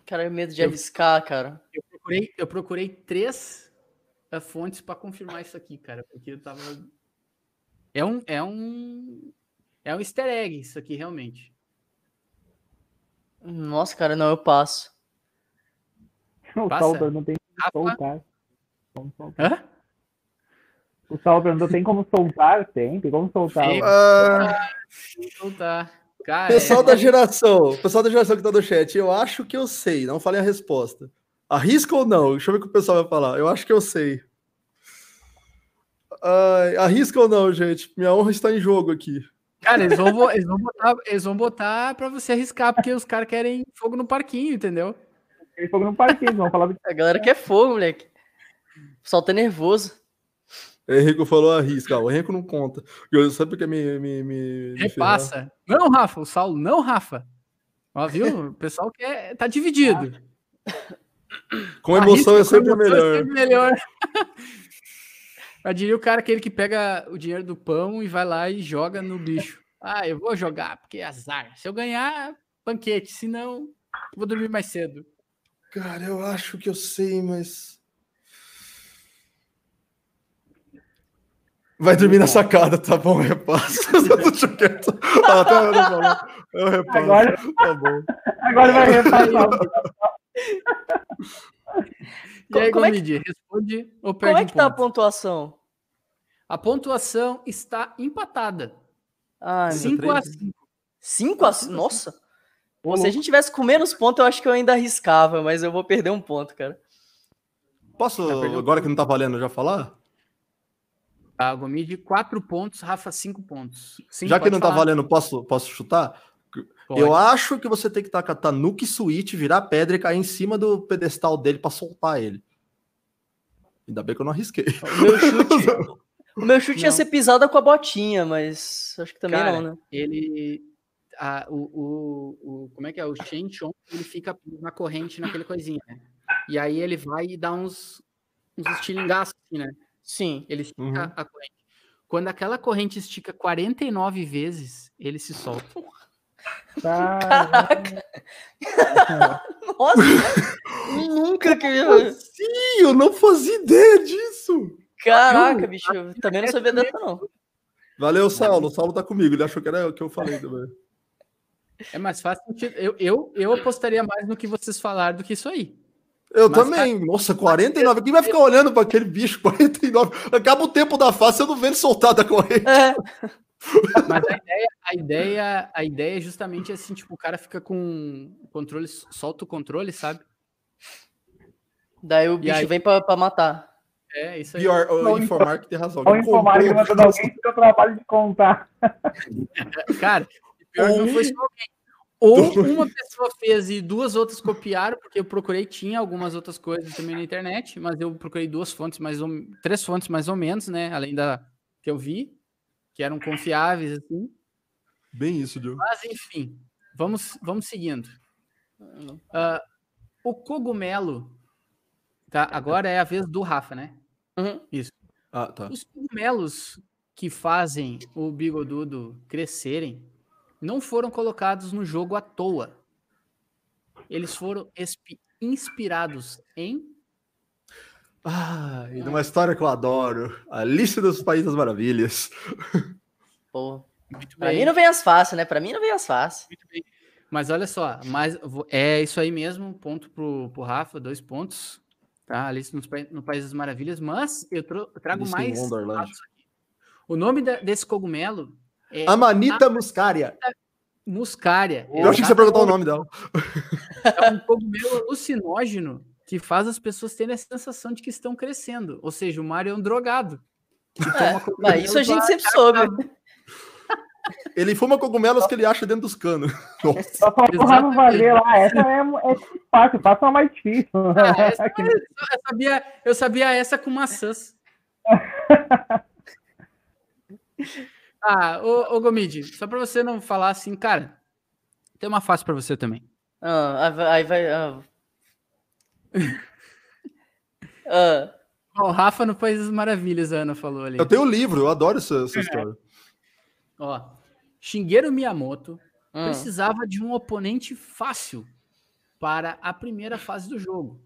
Cara, é medo de Eu- arriscar, cara. Eu procurei, eu procurei três eh, fontes para confirmar isso aqui, cara, porque eu tava. É um, é um, é um easter egg isso aqui realmente. Nossa, cara, não, eu passo. O Passa. Não tem como soltar. Como soltar. Hã? O Saulo perguntou, tem como soltar? Tem, tem como soltar. Tem. Então tá. Cara, pessoal é- da geração, pessoal da geração que tá no chat, eu acho que eu sei, não falei a resposta. Arrisca ou não? Deixa eu ver o que o pessoal vai falar. Eu acho que eu sei. Ai, arrisca ou não, gente? Minha honra está em jogo aqui. cara, eles vão, eles vão botar, eles vão botar para você arriscar, porque os caras querem fogo no parquinho, entendeu? Ele fogo no parquinho, vamos falar do A galera quer fogo, moleque. O pessoal tá nervoso. Henrico falou arrisca. O Henrico não conta. Eu sempre quer me, me, me, me. Repassa. Não, Rafa, o Saulo, não, Rafa. Ó, viu? O pessoal quer, tá dividido. Com emoção Arrisca é sempre com emoção melhor. sempre melhor. Eu diria o cara aquele que pega o dinheiro do pão e vai lá e joga no bicho. Ah, eu vou jogar porque é azar. Se eu ganhar, banquete. Se não, vou dormir mais cedo. Cara, eu acho que eu sei, mas. Vai dormir na sacada, tá bom, repasso. Deixa quieto. Ah, tá, eu não. Eu repasso. Agora- Tá bom. Agora vai repassar. E aí, Como é que- responde ou perde Como é um que tá a ponto? pontuação? A pontuação está empatada. Ai, meu 5 a três, 5. 5 a 5? Nossa. Pô, se a gente tivesse com menos pontos, eu acho que eu ainda arriscava, mas eu vou perder um ponto, cara. Posso, agora que não tá valendo, já falar? Tá, Gomidi, 4 pontos, Rafa, 5 pontos. Sim, já que não tá falar. valendo, posso, posso chutar? Pode. Eu acho que você tem que tacar Tanuki Switch, virar pedra e cair em cima do pedestal dele pra soltar ele. Ainda bem que eu não arrisquei. O meu chute, o meu chute ia ser pisada com a botinha, mas acho que também Cara, não, né? ele a- o, o, o- como é que é o Shen Chong ele fica na corrente naquele coisinha né? e aí ele vai e dá uns uns estilingaços assim, né Sim. ele estica Uhum. a corrente quando aquela corrente estica 49 vezes ele se solta Tá, Nossa, nunca que eu... Ih, eu não fazia ideia disso. Caraca, bicho, eu também não sabia dessa, não. Valeu, Saulo. O Saulo tá comigo. Ele achou que era o que eu falei também. é mais fácil eu, eu, eu apostaria mais no que vocês falaram do que isso aí Eu Mas, também. Nossa, 49. Quem vai ficar olhando para aquele bicho? 49. Acaba o tempo da face, eu não vendo soltar da corrente. É, Mas a ideia, a ideia, a ideia é justamente assim, tipo, o cara fica com o controle, solta o controle, sabe? Daí o bicho aí- vem pra, pra matar. É, isso aí. Pior, o Não, informar que tem razão. Ou Ele informar que mandando alguém que eu trabalho de contar. Cara, pior que não foi só alguém. Ou uma pessoa fez e duas outras copiaram, porque eu procurei, tinha algumas outras coisas também na internet, mas eu procurei duas fontes mais ou três fontes mais ou menos, né? Além da que eu vi, que eram confiáveis, assim. Bem isso, Diogo. Mas enfim, vamos, vamos seguindo. Ah, o cogumelo. Tá, agora é a vez do Rafa, né? Uhum. Ah, tá. Os cogumelos que fazem o bigodudo crescerem não foram colocados no jogo à toa. Eles foram inspirados em. Ah, e numa história que eu adoro. Alice dos Países das Maravilhas. Pô. Muito Pra mim não vem as fáceis, né? Pra mim não vem as fáceis. muito bem. Mas olha só, mas é isso aí mesmo. Ponto pro, pro Rafa, dois pontos. Tá? Alice nos Pa- no País das Maravilhas. Mas eu, trago Alice mais. Aqui. O nome da- desse cogumelo é Amanita muscaria. muscária. Eu achei que você ia perguntar o nome dela. É um cogumelo alucinógeno que faz as pessoas terem a sensação de que estão crescendo. Ou seja, o Mario é um drogado. É, isso a gente pra- sempre soube. Ele fuma cogumelos que ele acha dentro dos canos. Nossa. Só faltou o Rafa fazer lá. Essa é, é fácil, passa uma mais difícil. Ah, essa- Que- eu, sabia, eu sabia essa com maçãs. ah, ô, ô Gomide, só pra você não falar assim, cara, tem uma fácil pra você também. Ah, aí vai. Ah. Ah, o Rafa no País das Maravilhas, a Ana falou ali. Eu tenho o livro, eu adoro essa, essa história. Ó, Shigeru Miyamoto hum. precisava de um oponente fácil para a primeira fase do jogo.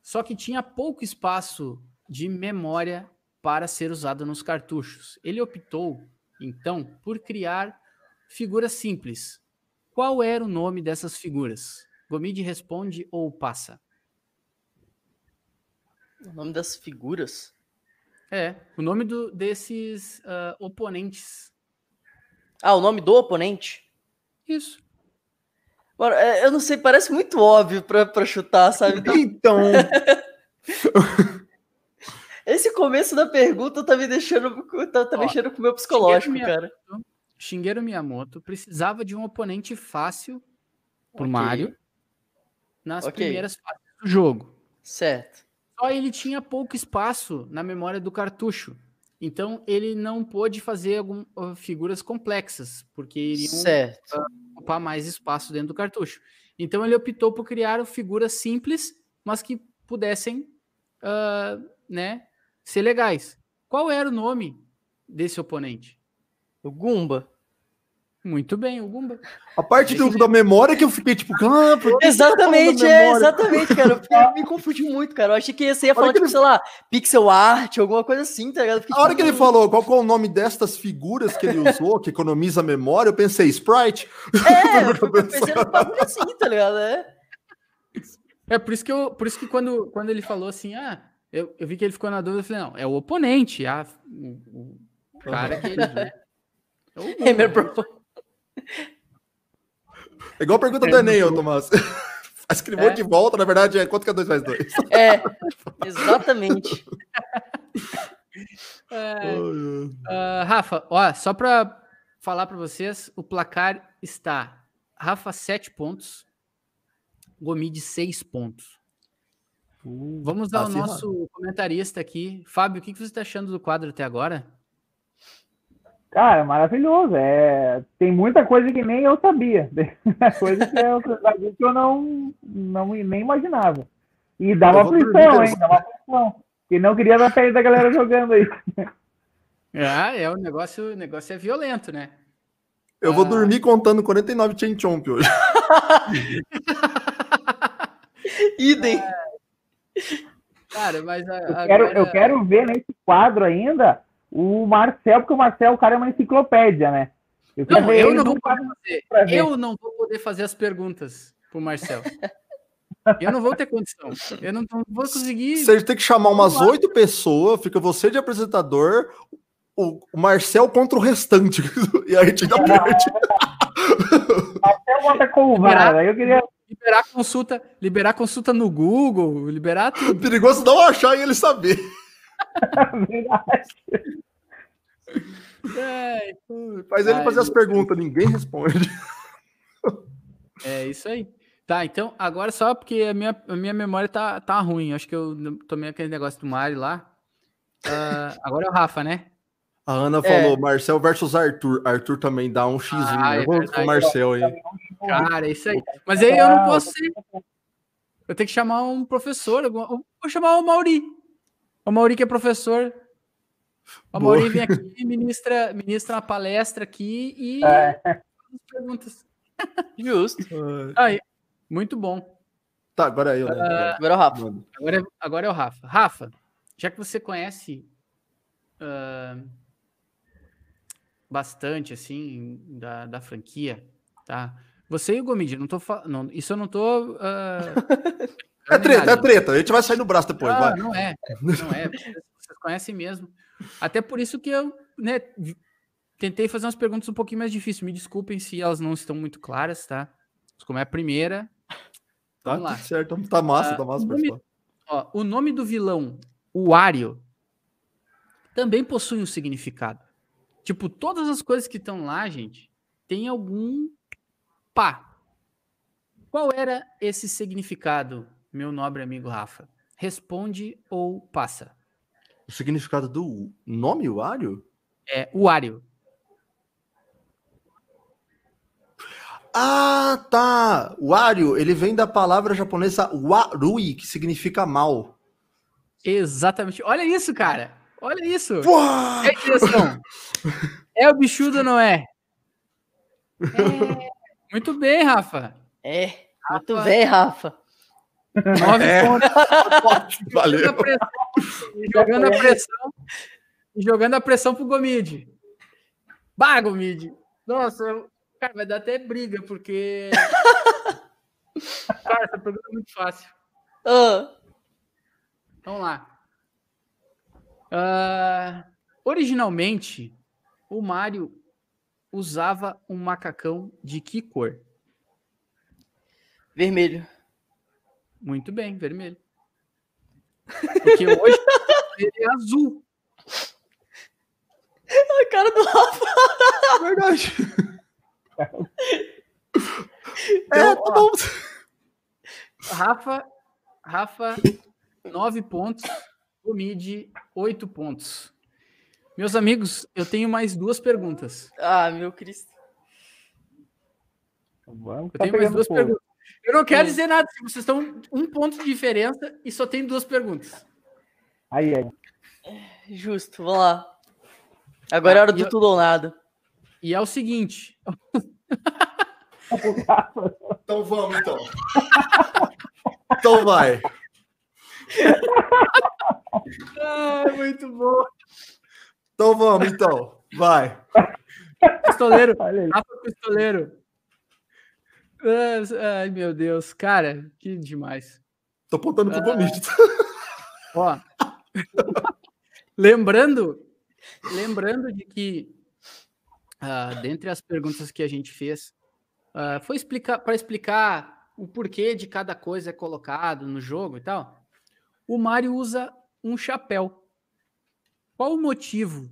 Só que tinha pouco espaço de memória para ser usado nos cartuchos. Ele optou, então, por criar figuras simples. Qual era o nome dessas figuras? Gomide responde ou passa? O nome das figuras. É, o nome do- desses ah, oponentes. Ah, o nome do oponente? Isso. Mano, é, eu não sei, parece muito óbvio pra, pra chutar, sabe? Então, Esse começo da pergunta tá me deixando. Tá, tá Ó, mexendo com o meu psicológico, Shigeru cara. Shigeru Miyamoto precisava de um oponente fácil pro Ok, Mario nas Ok. primeiras fases do jogo. Certo. Só ele tinha pouco espaço na memória do cartucho. Então ele não pôde fazer algum, uh, figuras complexas, porque iriam Certo. ocupar mais espaço dentro do cartucho. Então ele optou por criar figuras simples, mas que pudessem ah, né, ser legais. Qual era o nome desse oponente? O Gumba. Muito bem, o Gumba. a parte do- da memória que eu fiquei tipo, Exatamente, você tá da é, exatamente, cara. Eu me confundi muito, cara. Eu achei que você ia falar, tipo, ele- sei lá, pixel art, alguma coisa assim, tá ligado? Eu fiquei, A hora tipo, que ele falou qual é o nome destas figuras que ele usou, que economiza a memória, eu pensei, Sprite. É, eu fui pensando num bagulho assim, tá ligado? É. É por isso que eu, por isso que quando, quando ele falou assim, ah, eu, eu vi que ele ficou na dúvida, eu falei, não, é o oponente, ah, o, o cara que ele, né? É o Gumba. Hammer Bro. É igual a pergunta do Enem, ô Tomás. Escreveu É. de volta, na verdade, é quanto que é 2 mais 2? É, exatamente. É, ah, Rafa, ó, só para falar para vocês, o placar está Rafa 7 pontos, Gomide 6 pontos. Vamos ao acirrado. nosso comentarista aqui. Fábio, o que você está achando do quadro até agora? Cara, maravilhoso. É, tem muita coisa que nem eu sabia. Coisa que eu, que eu não, não nem imaginava. E dava vou aflição, hein? Dava aflição. E não queria dar perto da galera jogando aí. Ah, é, o negócio, o negócio é violento, né? Eu vou Ah. dormir contando 49 Chain Chomp hoje. Idem. Cara, mas a, Eu quero, agora- eu quero ver nesse quadro ainda o Marcel, porque o Marcel, o cara é uma enciclopédia, né? Eu Não, eu não vou poder fazer. Eu não vou poder fazer as perguntas pro Marcel. Eu não vou ter condição. Eu não, não vou conseguir. Você tem que chamar umas oito pessoas, fica você de apresentador, o o, o Marcel contra o restante. e a gente ainda perde. Até o Bota Colvara. Aí eu queria. Liberar consulta, liberar consulta no Google, liberar tudo. Perigoso não achar e ele saber. Verdade. É, Faz ele fazer as perguntas, ninguém responde. é isso aí. Tá, então agora só porque a minha, a minha memória tá, tá ruim. Acho que eu tomei aquele negócio do Mari lá. Ah, agora é o Rafa, né? A Ana É. falou Marcel versus Arthur. Arthur também dá um X. Ah, é eu vou com o Marcel aí. Cara, é isso aí. Mas aí eu não posso ser. Eu tenho que chamar um professor. Vou chamar o Mauri. O Mauri que é professor. O Boa. Mauri vem aqui, ministra, ministra uma palestra aqui e É. faz perguntas. Justo. Aí, muito bom. Tá, agora é eu, né? Agora. Agora é o Rafa. Agora, é- agora é o Rafa. Rafa, já que você conhece ah, bastante, assim, da, da franquia, tá? Você e o Gomid, não tô falando. Isso eu não tô. ah, É treta, é treta. A gente vai sair no braço depois, Ah, vai. não é, não é. Vocês, conhecem mesmo. Até por isso que eu, né, tentei fazer umas perguntas um pouquinho mais difíceis. Me desculpem se elas não estão muito claras, tá? Mas Como é a primeira. Tá lá. certo. Tá massa, Ah, tá massa, o nome- pessoal. Ó, o nome do vilão, o Wario, também possui um significado. Tipo, todas as coisas que estão lá, gente, tem algum pá. Qual era esse significado, meu nobre amigo Rafa? Responde ou passa? O significado do nome Wario? É Wario. Ah, tá. Wario, ele vem da palavra japonesa warui, que significa mal. Exatamente. Olha isso, cara. Olha isso. Uau! É direção. É o bichudo ou não é? É. Muito bem, Rafa. É. Muito bem, Rafa. Nove É. pontos. Jogando a Valeu. pressão, jogando a pressão, e jogando a pressão pro Gomide. Bah, Gomide. Nossa, cara, vai dar até briga, porque. cara, essa pergunta é muito fácil. Ah, Vamos lá. Ah, originalmente, o Mario usava um macacão de que cor? vermelho. Muito bem, vermelho. Porque hoje ele é azul. A cara do Rafa. Verdade. Então, É, tá bom. Rafa, Rafa, 9 pontos. O Mid, 8 pontos. Meus amigos, eu tenho mais duas perguntas. Ah, meu Cristo. Vamos, Eu tá tenho mais duas fogo. perguntas. Eu não quero dizer nada, vocês estão um ponto de diferença e só tem duas perguntas. Aí, aí. Justo, vamos lá. Agora é hora Ah, e do eu- tudo ou nada. E é o seguinte: Então vamos, então. Então vai. Ah, muito bom. Então vamos, então. Vai. Pistoleiro. Rafa Pistoleiro. Ah, Ai, meu Deus, cara, que demais. Tô apontando pro Gomide. Ó, lembrando, lembrando de que ah, dentre as perguntas que a gente fez, ah, foi explicar para explicar o porquê de cada coisa é colocado no jogo e tal. O Mario usa um chapéu. Qual o motivo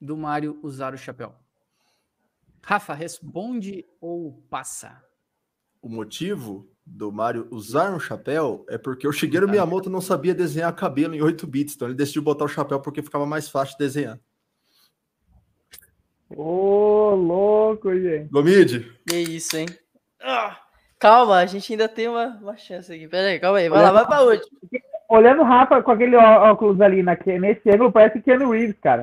do Mario usar o chapéu? Rafa, responde ou passa? O motivo do Mario usar um chapéu é porque o Shigeru Miyamoto não sabia desenhar cabelo em 8 bits, então ele decidiu botar o chapéu porque ficava mais fácil de desenhar. Ô, louco, gente. Gomide, Que isso, hein? Ah, calma, a gente ainda tem uma, uma chance aqui. Pera aí, calma aí. Vai lá, vai pra última. Olhando o Rafa com aquele óculos ali na, nesse ângulo, parece Keanu Reeves, cara.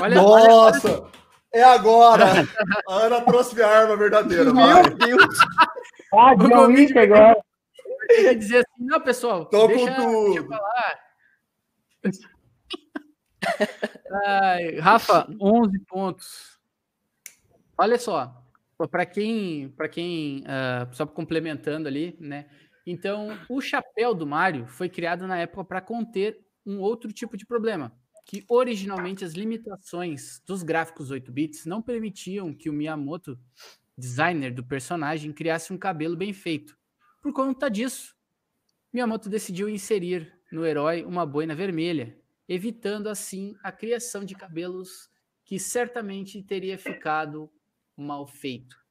Olha, olha, Nossa! É agora! A Ana trouxe minha arma verdadeira. vai. Meu Deus. Ah, O John Wick agora. eu ia dizer assim, não, pessoal, Tô deixa, com tudo. deixa pra lá. Ai, Rafa, 11 pontos. Olha só, para quem, para quem, ah, só complementando ali, né? Então, o chapéu do Mario foi criado na época para conter um outro tipo de problema, que originalmente as limitações dos gráficos 8 bits não permitiam que o Miyamoto, designer do personagem, criasse um cabelo bem feito. Por conta disso, Miyamoto decidiu inserir no herói uma boina vermelha, evitando assim a criação de cabelos que certamente teria ficado mal feito.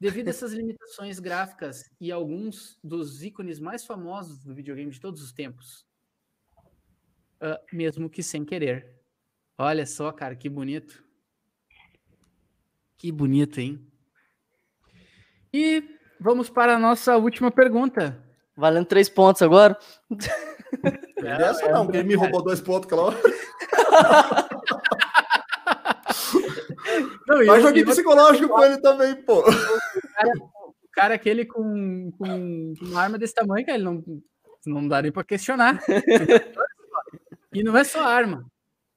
Devido a essas limitações gráficas e alguns dos ícones mais famosos do videogame de todos os tempos, uh, mesmo que sem querer. Olha só, cara, que bonito. Que bonito, hein? E vamos para a nossa última pergunta. Valendo três pontos agora. Não é essa não, porque ele me roubou dois pontos hora. Não, Mas joguei psicológico com ele também, pô. O cara, o cara aquele com, com, uma arma desse tamanho, que ele não, não dá nem pra questionar. e não é só arma.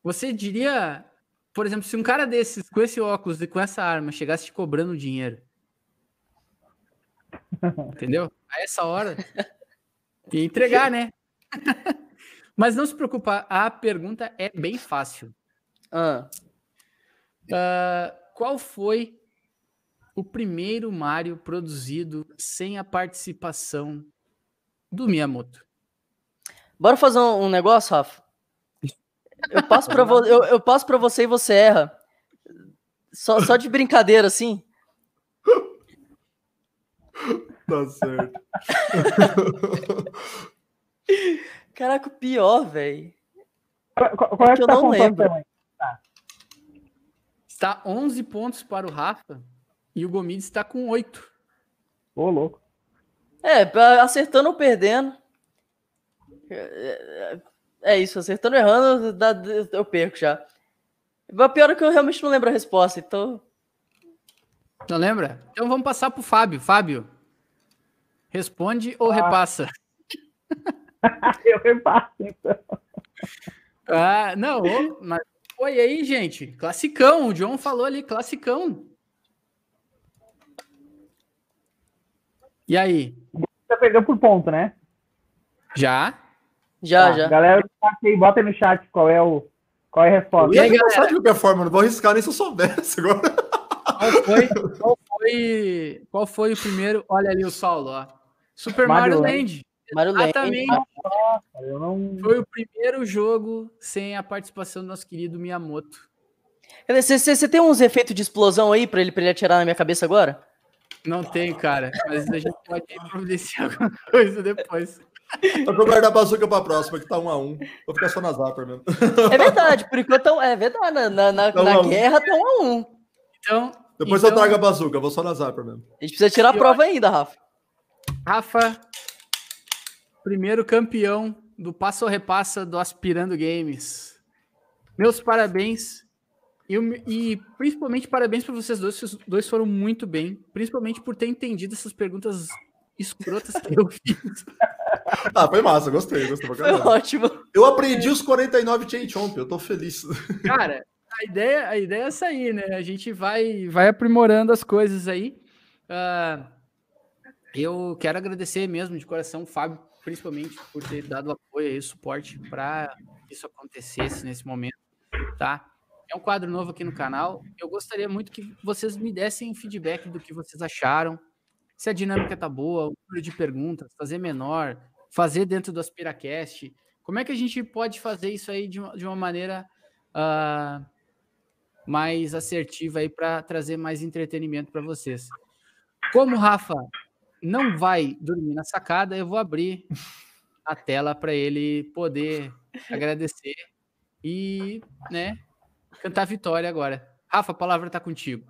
Você diria, por exemplo, se um cara desses, com esse óculos e com essa arma, chegasse te cobrando dinheiro. Entendeu? A essa hora. Ia entregar, né? Mas não se preocupa, a pergunta é bem fácil. Ah. Uh, qual foi o primeiro Mario produzido sem a participação do Miyamoto? Bora fazer um, negócio, Rafa? Eu passo para vo eu, eu passo para você e você erra. Só, só de brincadeira, assim. Tá certo. Caraca, o pior, velho. Qual, qual é que, eu tá não lembro. Tá. Está 11 pontos para o Rafa e o Gomides está com 8. Ô, louco. É, acertando ou perdendo. É, é isso, acertando ou errando, eu perco já. O pior é que eu realmente não lembro a resposta, então. Não lembra? Então vamos passar para o Fábio. Fábio, responde ou ah. repassa? eu repasso, então. Ah, não, mas foi aí, gente. Classicão. O John falou ali, classicão. E aí? Você perdeu por ponto, né? Já? Já, tá, já. Galera, bota aí no chat qual é, o, qual é a resposta. E aí, galera? de qualquer forma, não vou arriscar nem se eu soubesse agora. Qual foi, qual foi, qual foi o primeiro? Olha ali o Saulo, ó. Super Mario, Mario Land. Land. Mario Exatamente. Não... Foi o primeiro jogo sem a participação do nosso querido Miyamoto. Você tem uns efeitos de explosão aí para ele, pra ele atirar na minha cabeça agora? Não tem, cara. Mas a gente pode providenciar alguma coisa depois. Eu vou guardar a bazuca pra próxima, que tá um a um. Vou ficar só na Zapper mesmo. É verdade, por enquanto é verdade. Na, na, tá na guerra tá um a um. Então. Depois então... eu trago a bazuca, vou só na Zapper mesmo. A gente precisa tirar a prova ainda, Rafa. Rafa, primeiro campeão do Passo ou Repassa do Aspirando Games. Meus parabéns. E, e principalmente parabéns para vocês dois, vocês dois foram muito bem, principalmente por ter entendido essas perguntas escrotas que eu fiz. Ah, foi massa, gostei, gostei Foi ótimo. Eu aprendi os 49 Chain Chomp, eu tô feliz. Cara, a ideia, a ideia é sair, né? A gente vai, vai aprimorando as coisas aí. Uh, eu quero agradecer mesmo de coração o Fábio principalmente por ter dado apoio e suporte para isso acontecesse nesse momento, tá? É um quadro novo aqui no canal. Eu gostaria muito que vocês me dessem feedback do que vocês acharam, se a dinâmica tá boa, o número de perguntas, fazer menor, fazer dentro do AspiraCast. Como é que a gente pode fazer isso aí de uma, de uma maneira uh, mais assertiva aí para trazer mais entretenimento para vocês? Como Rafa não vai dormir na sacada, eu vou abrir a tela para ele poder agradecer e, né, cantar vitória agora. Rafa, a palavra está contigo.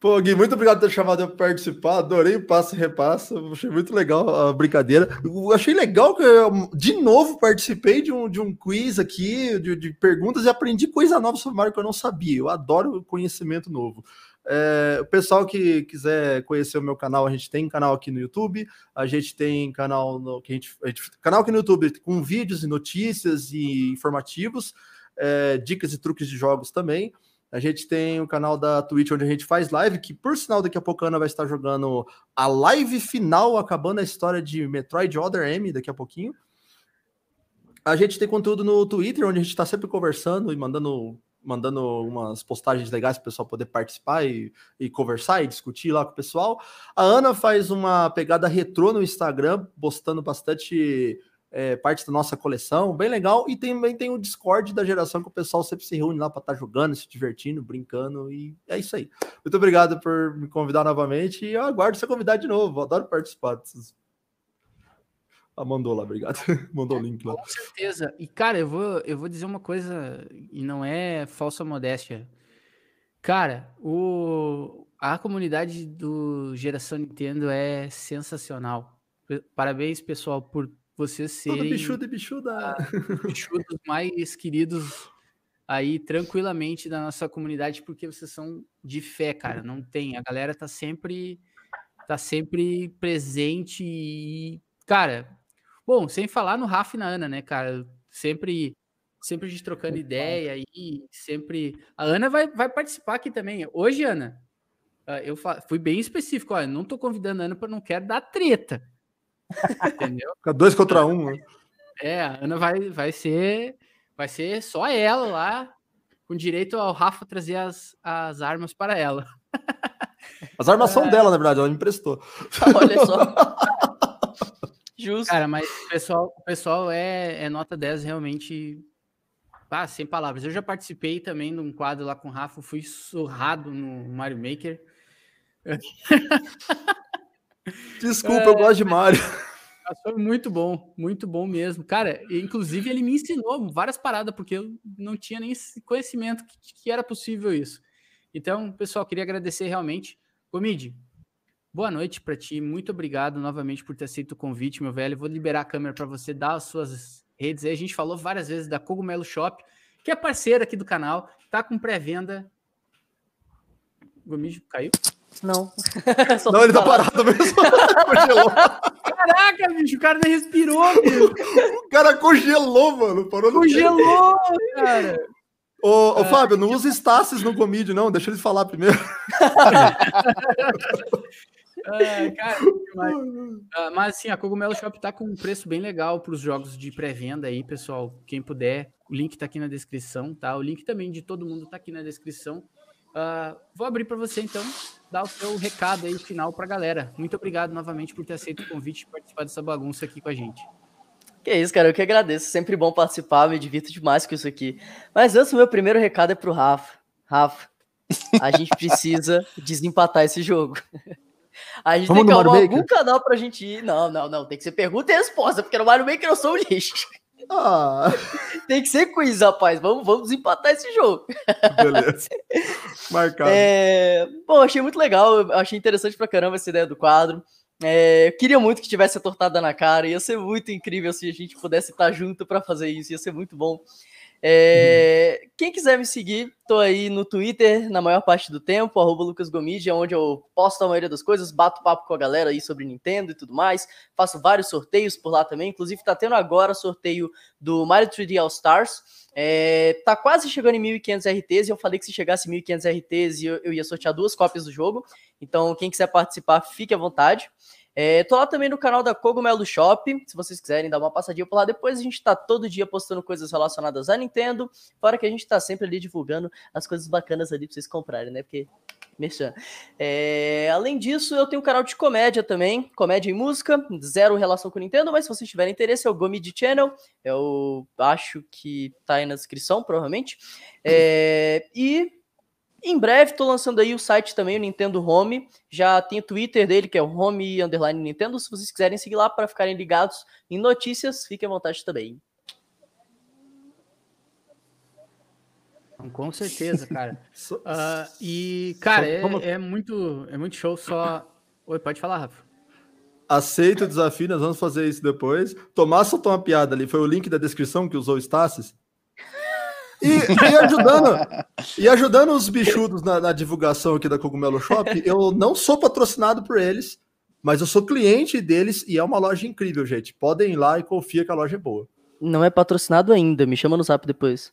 Pô, Gui, muito obrigado por ter chamado eu para participar. Adorei o passo e repassa. Achei muito legal a brincadeira. Eu achei legal que eu, de novo, participei de um, de um quiz aqui, de, de perguntas, e aprendi coisa nova sobre Mario que eu não sabia. Eu adoro conhecimento novo. É, o pessoal que quiser conhecer o meu canal, a gente tem canal aqui no YouTube, a gente tem canal no que a gente, a gente canal aqui no YouTube com vídeos e notícias e informativos, é, dicas e truques de jogos também. A gente tem o canal da Twitch onde a gente faz live, que por sinal daqui a pouco a Ana vai estar jogando a live final, acabando a história de Metroid Other M daqui a pouquinho. A gente tem conteúdo no Twitter, onde a gente está sempre conversando e mandando, mandando umas postagens legais para o pessoal poder participar e, e conversar e discutir lá com o pessoal. A Ana faz uma pegada retrô no Instagram, postando bastante é, parte da nossa coleção, bem legal. E também tem o Discord da geração que o pessoal sempre se reúne lá para estar tá jogando, se divertindo, brincando. E é isso aí. Muito obrigado por me convidar novamente e eu aguardo ser convidado de novo. Adoro participar desses ah, mandou lá, obrigado. mandou o link lá. Com certeza. E, cara, eu vou, eu vou dizer uma coisa, e não é falsa modéstia. Cara, o, a comunidade do Geração Nintendo é sensacional. Parabéns, pessoal, por vocês serem... Tudo bichudo e bichuda. bichudos mais queridos aí, tranquilamente, da nossa comunidade, porque vocês são de fé, cara. Não tem. A galera tá sempre... Tá sempre presente e, cara, Bom, sem falar no Rafa e na Ana, né, cara? Sempre, sempre a gente trocando ideia aí, sempre. A Ana vai, vai participar aqui também. Hoje, Ana, ah, eu fui bem específico, olha, não tô convidando a Ana porque não quero dar treta. Entendeu? Fica dois contra um, né? É, a Ana vai, vai ser vai ser só ela lá, com direito ao Rafa trazer as, as armas para ela. As armas é... são dela, na verdade, ela me emprestou. Olha só. Justo. Cara, mas o pessoal, o pessoal é, é nota 10 realmente. Ah, sem palavras. Eu já participei também de um quadro lá com o Rafa, fui surrado no Mario Maker. Desculpa, é, eu gosto de Mario. Foi muito bom, muito bom mesmo. Cara, inclusive ele me ensinou várias paradas, porque eu não tinha nem conhecimento que, que era possível isso. Então, pessoal, queria agradecer realmente. Comide, Boa noite para ti. Muito obrigado novamente por ter aceito o convite, meu velho. Vou liberar a câmera para você dar as suas redes aí. A gente falou várias vezes da Cogumelo Shop, que é parceira aqui do canal, tá com pré-venda. O Gomijo caiu? Não. Não, ele tá parado mesmo. congelou. Caraca, bicho, o cara nem respirou, bicho. O cara congelou, mano. Parou congelou, cara. Ô, ô Fábio, não usa Stasis no Gomídio, não. Deixa ele falar primeiro. É, cara, mas, uh, mas assim, a Cogumelo Shop tá com um preço bem legal para os jogos de pré-venda aí, pessoal. Quem puder, o link tá aqui na descrição, tá? O link também de todo mundo tá aqui na descrição. Uh, vou abrir para você então, dar o seu recado aí final para a galera. Muito obrigado novamente por ter aceito o convite e participar dessa bagunça aqui com a gente. Que isso, cara, eu que agradeço. Sempre bom participar, me divirto demais com isso aqui. Mas antes, o meu primeiro recado é pro Rafa. Rafa, a gente precisa desempatar esse jogo. A gente Vamos tem que arrumar algum canal pra gente ir. Não, não, não. Tem que ser pergunta e resposta, porque no Mario Maker eu sou um lixo. Ah. Tem que ser quiz, rapaz. Vamos, vamos empatar esse jogo. Beleza. Marcado. É... Bom, achei muito legal. Achei interessante pra caramba essa ideia do quadro. É... queria muito que tivesse a tortada na cara. Ia ser muito incrível se a gente pudesse estar junto para fazer isso. Ia ser muito bom. É, uhum. Quem quiser me seguir, tô aí no Twitter na maior parte do tempo, arroba Lucas Gomide, onde eu posto a maioria das coisas, bato papo com a galera aí sobre Nintendo e tudo mais, faço vários sorteios por lá também, inclusive tá tendo agora sorteio do Mario 3D All Stars, é, tá quase chegando em 1.500 RTs e eu falei que se chegasse 1.500 RTs eu, eu ia sortear duas cópias do jogo, então quem quiser participar, fique à vontade. É, tô lá também no canal da Cogumelo Shop, se vocês quiserem dar uma passadinha por lá. Depois a gente tá todo dia postando coisas relacionadas à Nintendo, fora que a gente tá sempre ali divulgando as coisas bacanas ali pra vocês comprarem, né? Porque Merchan. É, além disso, eu tenho um canal de comédia também, comédia e música, zero relação com Nintendo, mas se vocês tiverem interesse, é o Gomid Channel, eu acho que tá aí na descrição, provavelmente. É, e em breve estou lançando aí o site também, o Nintendo Home. Já tem o Twitter dele, que é o Home Underline Nintendo. Se vocês quiserem seguir lá para ficarem ligados em notícias, fiquem à vontade também. Com certeza, cara. uh, e, cara, é, é, muito, é muito show só. Oi, pode falar, Rafa. Aceito o desafio, nós vamos fazer isso depois. Tomás soltou uma piada ali, foi o link da descrição que usou o Stasis. E, e, ajudando, e ajudando os bichudos na, na, divulgação aqui da Cogumelo Shop, eu não sou patrocinado por eles, mas eu sou cliente deles e é uma loja incrível, gente. Podem ir lá e confia que a loja é boa. Não é patrocinado ainda, me chama no zap depois.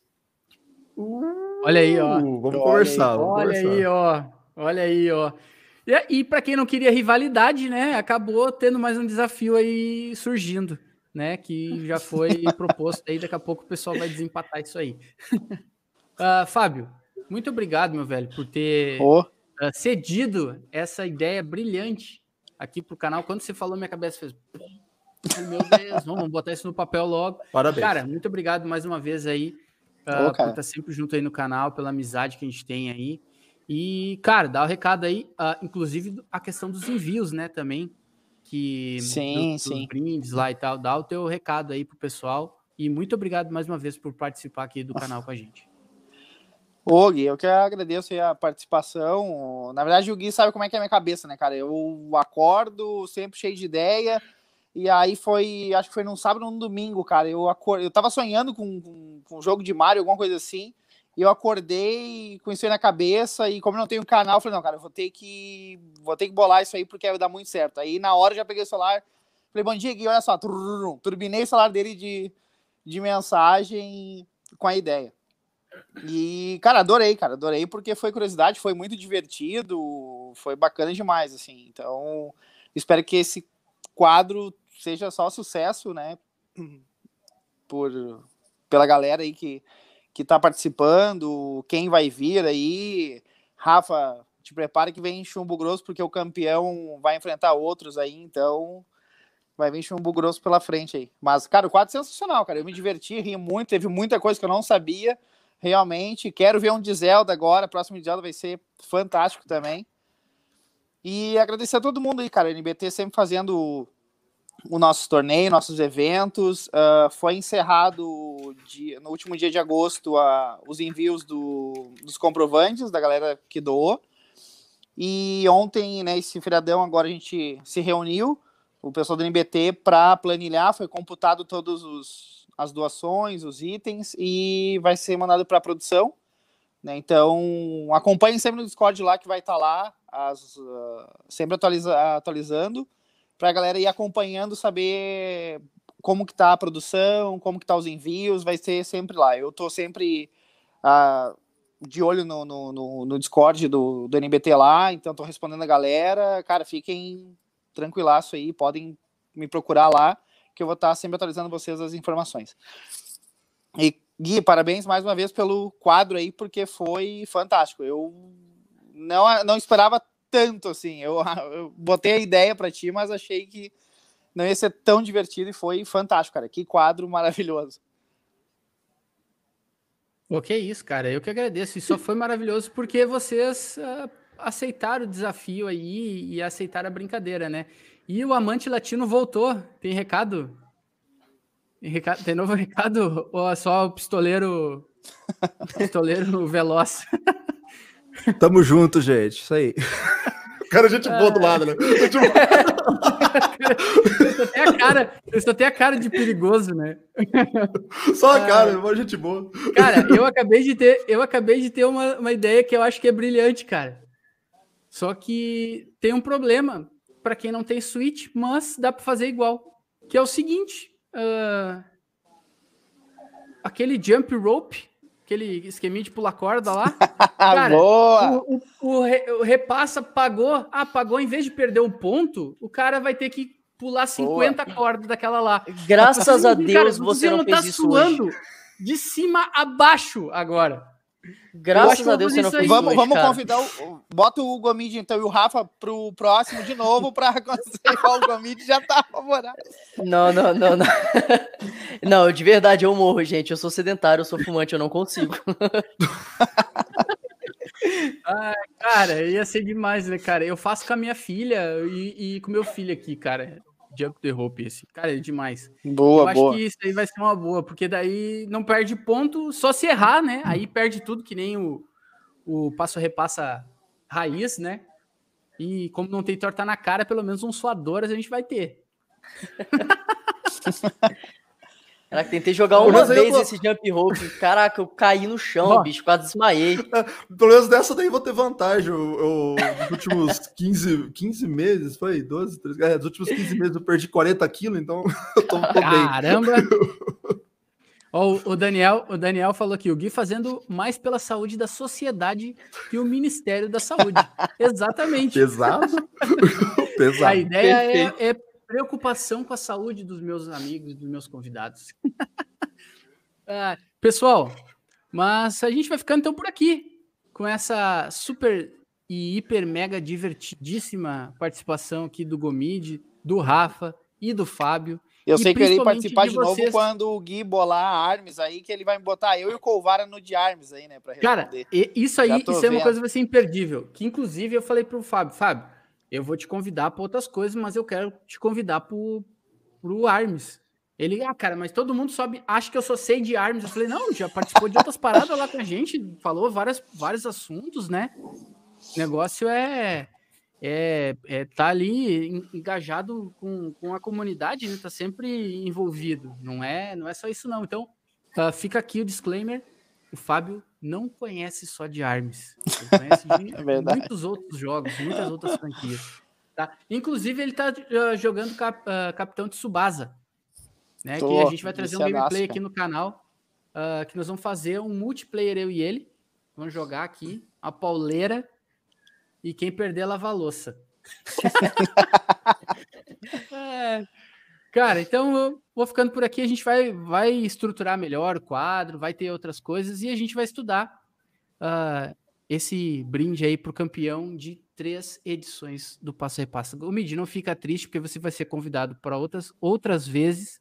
Uh, olha aí, ó. Vamos olha conversar. Aí, vamos olha conversar. aí, ó. Olha aí, ó. E, e para quem não queria rivalidade, né, acabou tendo mais um desafio aí surgindo. Né? Que já foi proposto aí, daqui a pouco o pessoal vai desempatar isso aí. uh, Fábio, muito obrigado, meu velho, por ter oh. uh, cedido essa ideia brilhante aqui pro canal. Quando você falou, minha cabeça fez. Meu Deus, vamos botar isso no papel logo. Parabéns. Cara, muito obrigado mais uma vez aí. Uh, oh, por estar sempre junto aí no canal, pela amizade que a gente tem aí. E, cara, dá o um recado aí, uh, inclusive a questão dos envios, né, também. Que sim, dos, sim. Brindes lá e tal. Dá o teu recado aí pro pessoal. E muito obrigado mais uma vez por participar aqui do canal com a gente. Ô, Gui, eu que agradeço a participação. Na verdade, o Gui sabe como é que é a minha cabeça, né, cara? Eu acordo sempre cheio de ideia. E aí foi, acho que foi num sábado ou num domingo, cara. Eu, acord... eu tava sonhando com, com, com um jogo de Mario, alguma coisa assim. E eu acordei com isso aí na cabeça. E como não tenho canal, eu falei, não, cara, eu vou ter que. Vou ter que bolar isso aí porque vai dar muito certo. Aí na hora eu já peguei o celular. Falei, bom dia, Gui, olha só. Turbinei o celular dele de, de mensagem com a ideia. E, cara, adorei, cara, adorei porque foi curiosidade, foi muito divertido, foi bacana demais, assim. Então, espero que esse quadro seja só sucesso, né? Por, pela galera aí que, que tá participando, quem vai vir aí. Rafa, te prepara que vem chumbo grosso, porque o campeão vai enfrentar outros aí, então vai vir chumbo grosso pela frente aí. Mas, cara, o quadro é sensacional, cara. Eu me diverti, ri muito, teve muita coisa que eu não sabia realmente. Quero ver um de Zelda agora. Próximo de Zelda vai ser fantástico também. E agradecer a todo mundo aí, cara. A NBT sempre fazendo o nosso torneio, nossos eventos. Uh, foi encerrado de, no último dia de agosto os envios do, dos comprovantes da galera que doou. E ontem, né, esse feriadão, agora a gente se reuniu, o pessoal do NBT, para planilhar. Foi computado todos os as doações, os itens e vai ser mandado para a produção. Né? Então, acompanhem sempre no Discord lá que vai estar tá lá, as, uh, sempre atualiza, atualizando, para a galera ir acompanhando, saber como que está a produção, como que está os envios, vai ser sempre lá. Eu estou sempre uh, de olho no, no, no, no, Discord do, do NBT lá, então estou respondendo a galera. Cara, fiquem tranquilaço aí, podem me procurar lá que eu vou estar sempre atualizando vocês as informações. E Gui, parabéns mais uma vez pelo quadro aí, porque foi fantástico. Eu não, não esperava tanto assim. Eu, eu botei a ideia para ti, mas achei que não ia ser tão divertido e foi fantástico, cara. Que quadro maravilhoso. O que isso, cara. Eu que agradeço. E só foi maravilhoso porque vocês uh, aceitaram o desafio aí e aceitaram a brincadeira, né? E o amante latino voltou. Tem recado? Tem, recado, tem novo recado? Ou é só o pistoleiro. pistoleiro veloz? Tamo junto, gente. Isso aí. O cara, gente boa do lado, né? Você tem a cara, você tem a cara de perigoso, né? Só a cara, uma gente boa. Cara, eu acabei de ter, eu acabei de ter uma, uma ideia que eu acho que é brilhante, cara. Só que tem um problema para quem não tem Switch, mas dá para fazer igual. Que é o seguinte: uh, aquele jump rope, aquele esqueminha de pular corda lá. cara, Boa! O, o, o, repassa pagou. Ah, pagou em vez de perder um ponto, o cara vai ter que pular 50 Boa. cordas daquela lá. Graças a Deus cara, você não fez tá isso suando hoje. de cima a baixo agora. Graças a Deus você não fez Vamos, hoje, vamos convidar o. Bota o Gomid então e o Rafa pro próximo de novo para igual o Gomid já tá favorável. Não, não, não, não. Não, de verdade eu morro, gente. Eu sou sedentário, eu sou fumante, eu não consigo. Ah, cara, ia ser demais, né, cara? Eu faço com a minha filha e, e com meu filho aqui, cara. Jump the Rope esse. Cara, é demais. Boa, Eu boa. acho que isso aí vai ser uma boa, porque daí não perde ponto, só se errar, né? Aí perde tudo, que nem o, o passo-repassa raiz, né? E como não tem torta na cara, pelo menos um suadoras a gente vai ter. Caraca, tentei jogar uma vez eu... esse jump rope. Caraca, eu caí no chão, oh. bicho, quase desmaiei. Pelo menos dessa daí vou ter vantagem. Eu, eu, nos últimos 15, 15 meses, foi? 12, 13, é, nos últimos 15 meses eu perdi 40 quilos, então eu tô, tô bem. Caramba! oh, o, Daniel, o Daniel falou aqui, o Gui fazendo mais pela saúde da sociedade que o Ministério da Saúde. Exatamente. Pesado. Pesado. A ideia é, é preocupação com a saúde dos meus amigos, dos meus convidados. ah, pessoal, mas a gente vai ficando então por aqui com essa super e hiper mega divertidíssima participação aqui do Gomide, do Rafa e do Fábio. Eu sei que ele participar de, de novo quando o Gui bolar a Arms aí, que ele vai botar eu e o Colvara no de Arms aí, né? Cara, isso aí, isso é uma coisa que vai ser imperdível. Que inclusive eu falei pro Fábio, Fábio, eu vou te convidar para outras coisas, mas eu quero te convidar pro, pro Arms. Ele, ah, cara, mas todo mundo sabe, acha que eu sou sei de Arms. Eu falei, não, já participou de outras paradas lá com a gente, falou várias, vários assuntos, né? O negócio é é, é tá ali engajado com, com a comunidade, né? Tá sempre envolvido. Não é, não é só isso não. Então, uh, fica aqui o disclaimer. O Fábio não conhece só de Arms. Ele conhece de é muitos outros jogos, muitas outras franquias. Tá? Inclusive, ele tá uh, jogando cap, uh, Capitão Tsubasa. Né? Tô, que a gente vai trazer um gameplay aqui no canal. que nós vamos fazer um multiplayer, eu e ele. Vamos jogar aqui a pauleira e quem perder lava a louça. é. Cara, então eu vou ficando por aqui. A gente vai, vai estruturar melhor o quadro, vai ter outras coisas e a gente vai estudar uh, esse brinde aí para o campeão de três edições do Passo a Repasso. O Midi, não fica triste, porque você vai ser convidado para outras, outras vezes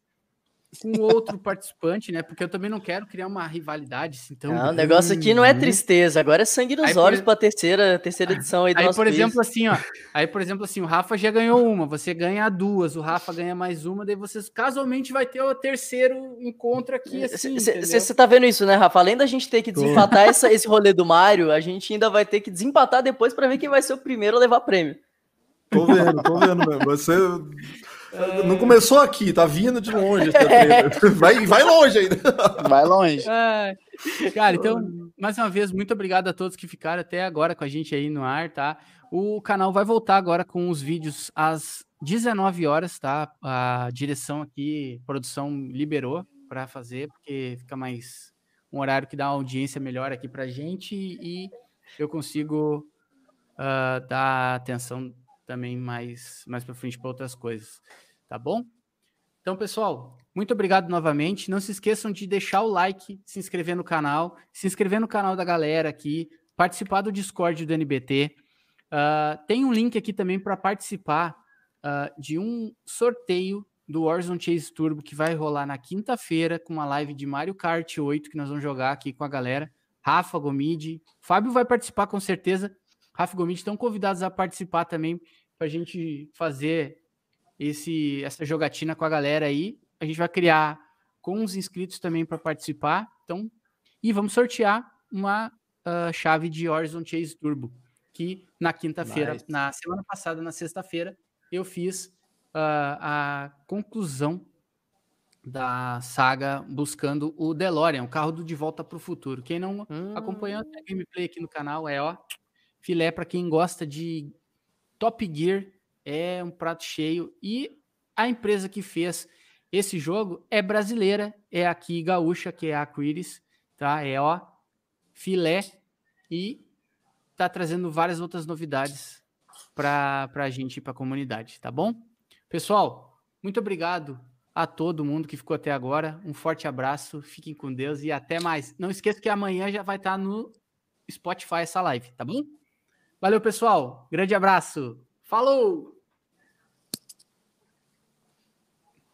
com outro participante, né? Porque eu também não quero criar uma rivalidade. Assim, tão não, o negócio aqui não é tristeza, agora é sangue nos aí, olhos por... para terceira, terceira edição aí do Aí, por exemplo, assim, ó. Aí, por exemplo, assim, o Rafa já ganhou uma, você ganha duas, o Rafa ganha mais uma, daí vocês casualmente vai ter o terceiro encontro aqui, assim. Você tá vendo isso, né, Rafa? Além da gente ter que desempatar essa, esse rolê do Mário, a gente ainda vai ter que desempatar depois para ver quem vai ser o primeiro a levar prêmio. Tô vendo, tô vendo mesmo. Você não começou aqui, tá vindo de longe. vai, vai longe ainda. Vai longe. É, cara, então, mais uma vez, muito obrigado a todos que ficaram até agora com a gente aí no ar, tá? O canal vai voltar agora com os vídeos às 19 horas, tá? A direção aqui, produção liberou para fazer, porque fica mais um horário que dá uma audiência melhor aqui pra gente e eu consigo uh, dar atenção também mais, mais para frente para outras coisas tá bom? Então, pessoal, muito obrigado novamente. Não se esqueçam de deixar o like, se inscrever no canal, se inscrever no canal da galera aqui, participar do Discord do NBT. Uh, ah, tem um link aqui também para participar uh, de um sorteio do Warzone Chase Turbo que vai rolar na quinta-feira com uma live de Mario Kart 8 que nós vamos jogar aqui com a galera. Rafa Gomide, Fábio vai participar com certeza. Rafa Gomide estão convidados a participar também para a gente fazer esse essa jogatina com a galera aí. A gente vai criar com os inscritos também para participar. Então, e vamos sortear uma uh, chave de Horizon Chase Turbo, que na quinta-feira, nice. na semana passada, na sexta-feira, eu fiz uh, a conclusão da saga buscando o DeLorean, o carro do De Volta para o Futuro. Quem não hum. acompanhou a gameplay aqui no canal é ó, filé para quem gosta de Top Gear é um prato cheio. E a empresa que fez esse jogo é brasileira, é aqui gaúcha, que é a Aquiris, tá? É ó, filé e tá trazendo várias outras novidades para a gente e para a comunidade, tá bom? Pessoal, muito obrigado a todo mundo que ficou até agora. Um forte abraço, fiquem com Deus e até mais. Não esqueça que amanhã já vai estar tá no Spotify essa live, tá bom? Valeu, pessoal. Grande abraço. Falou!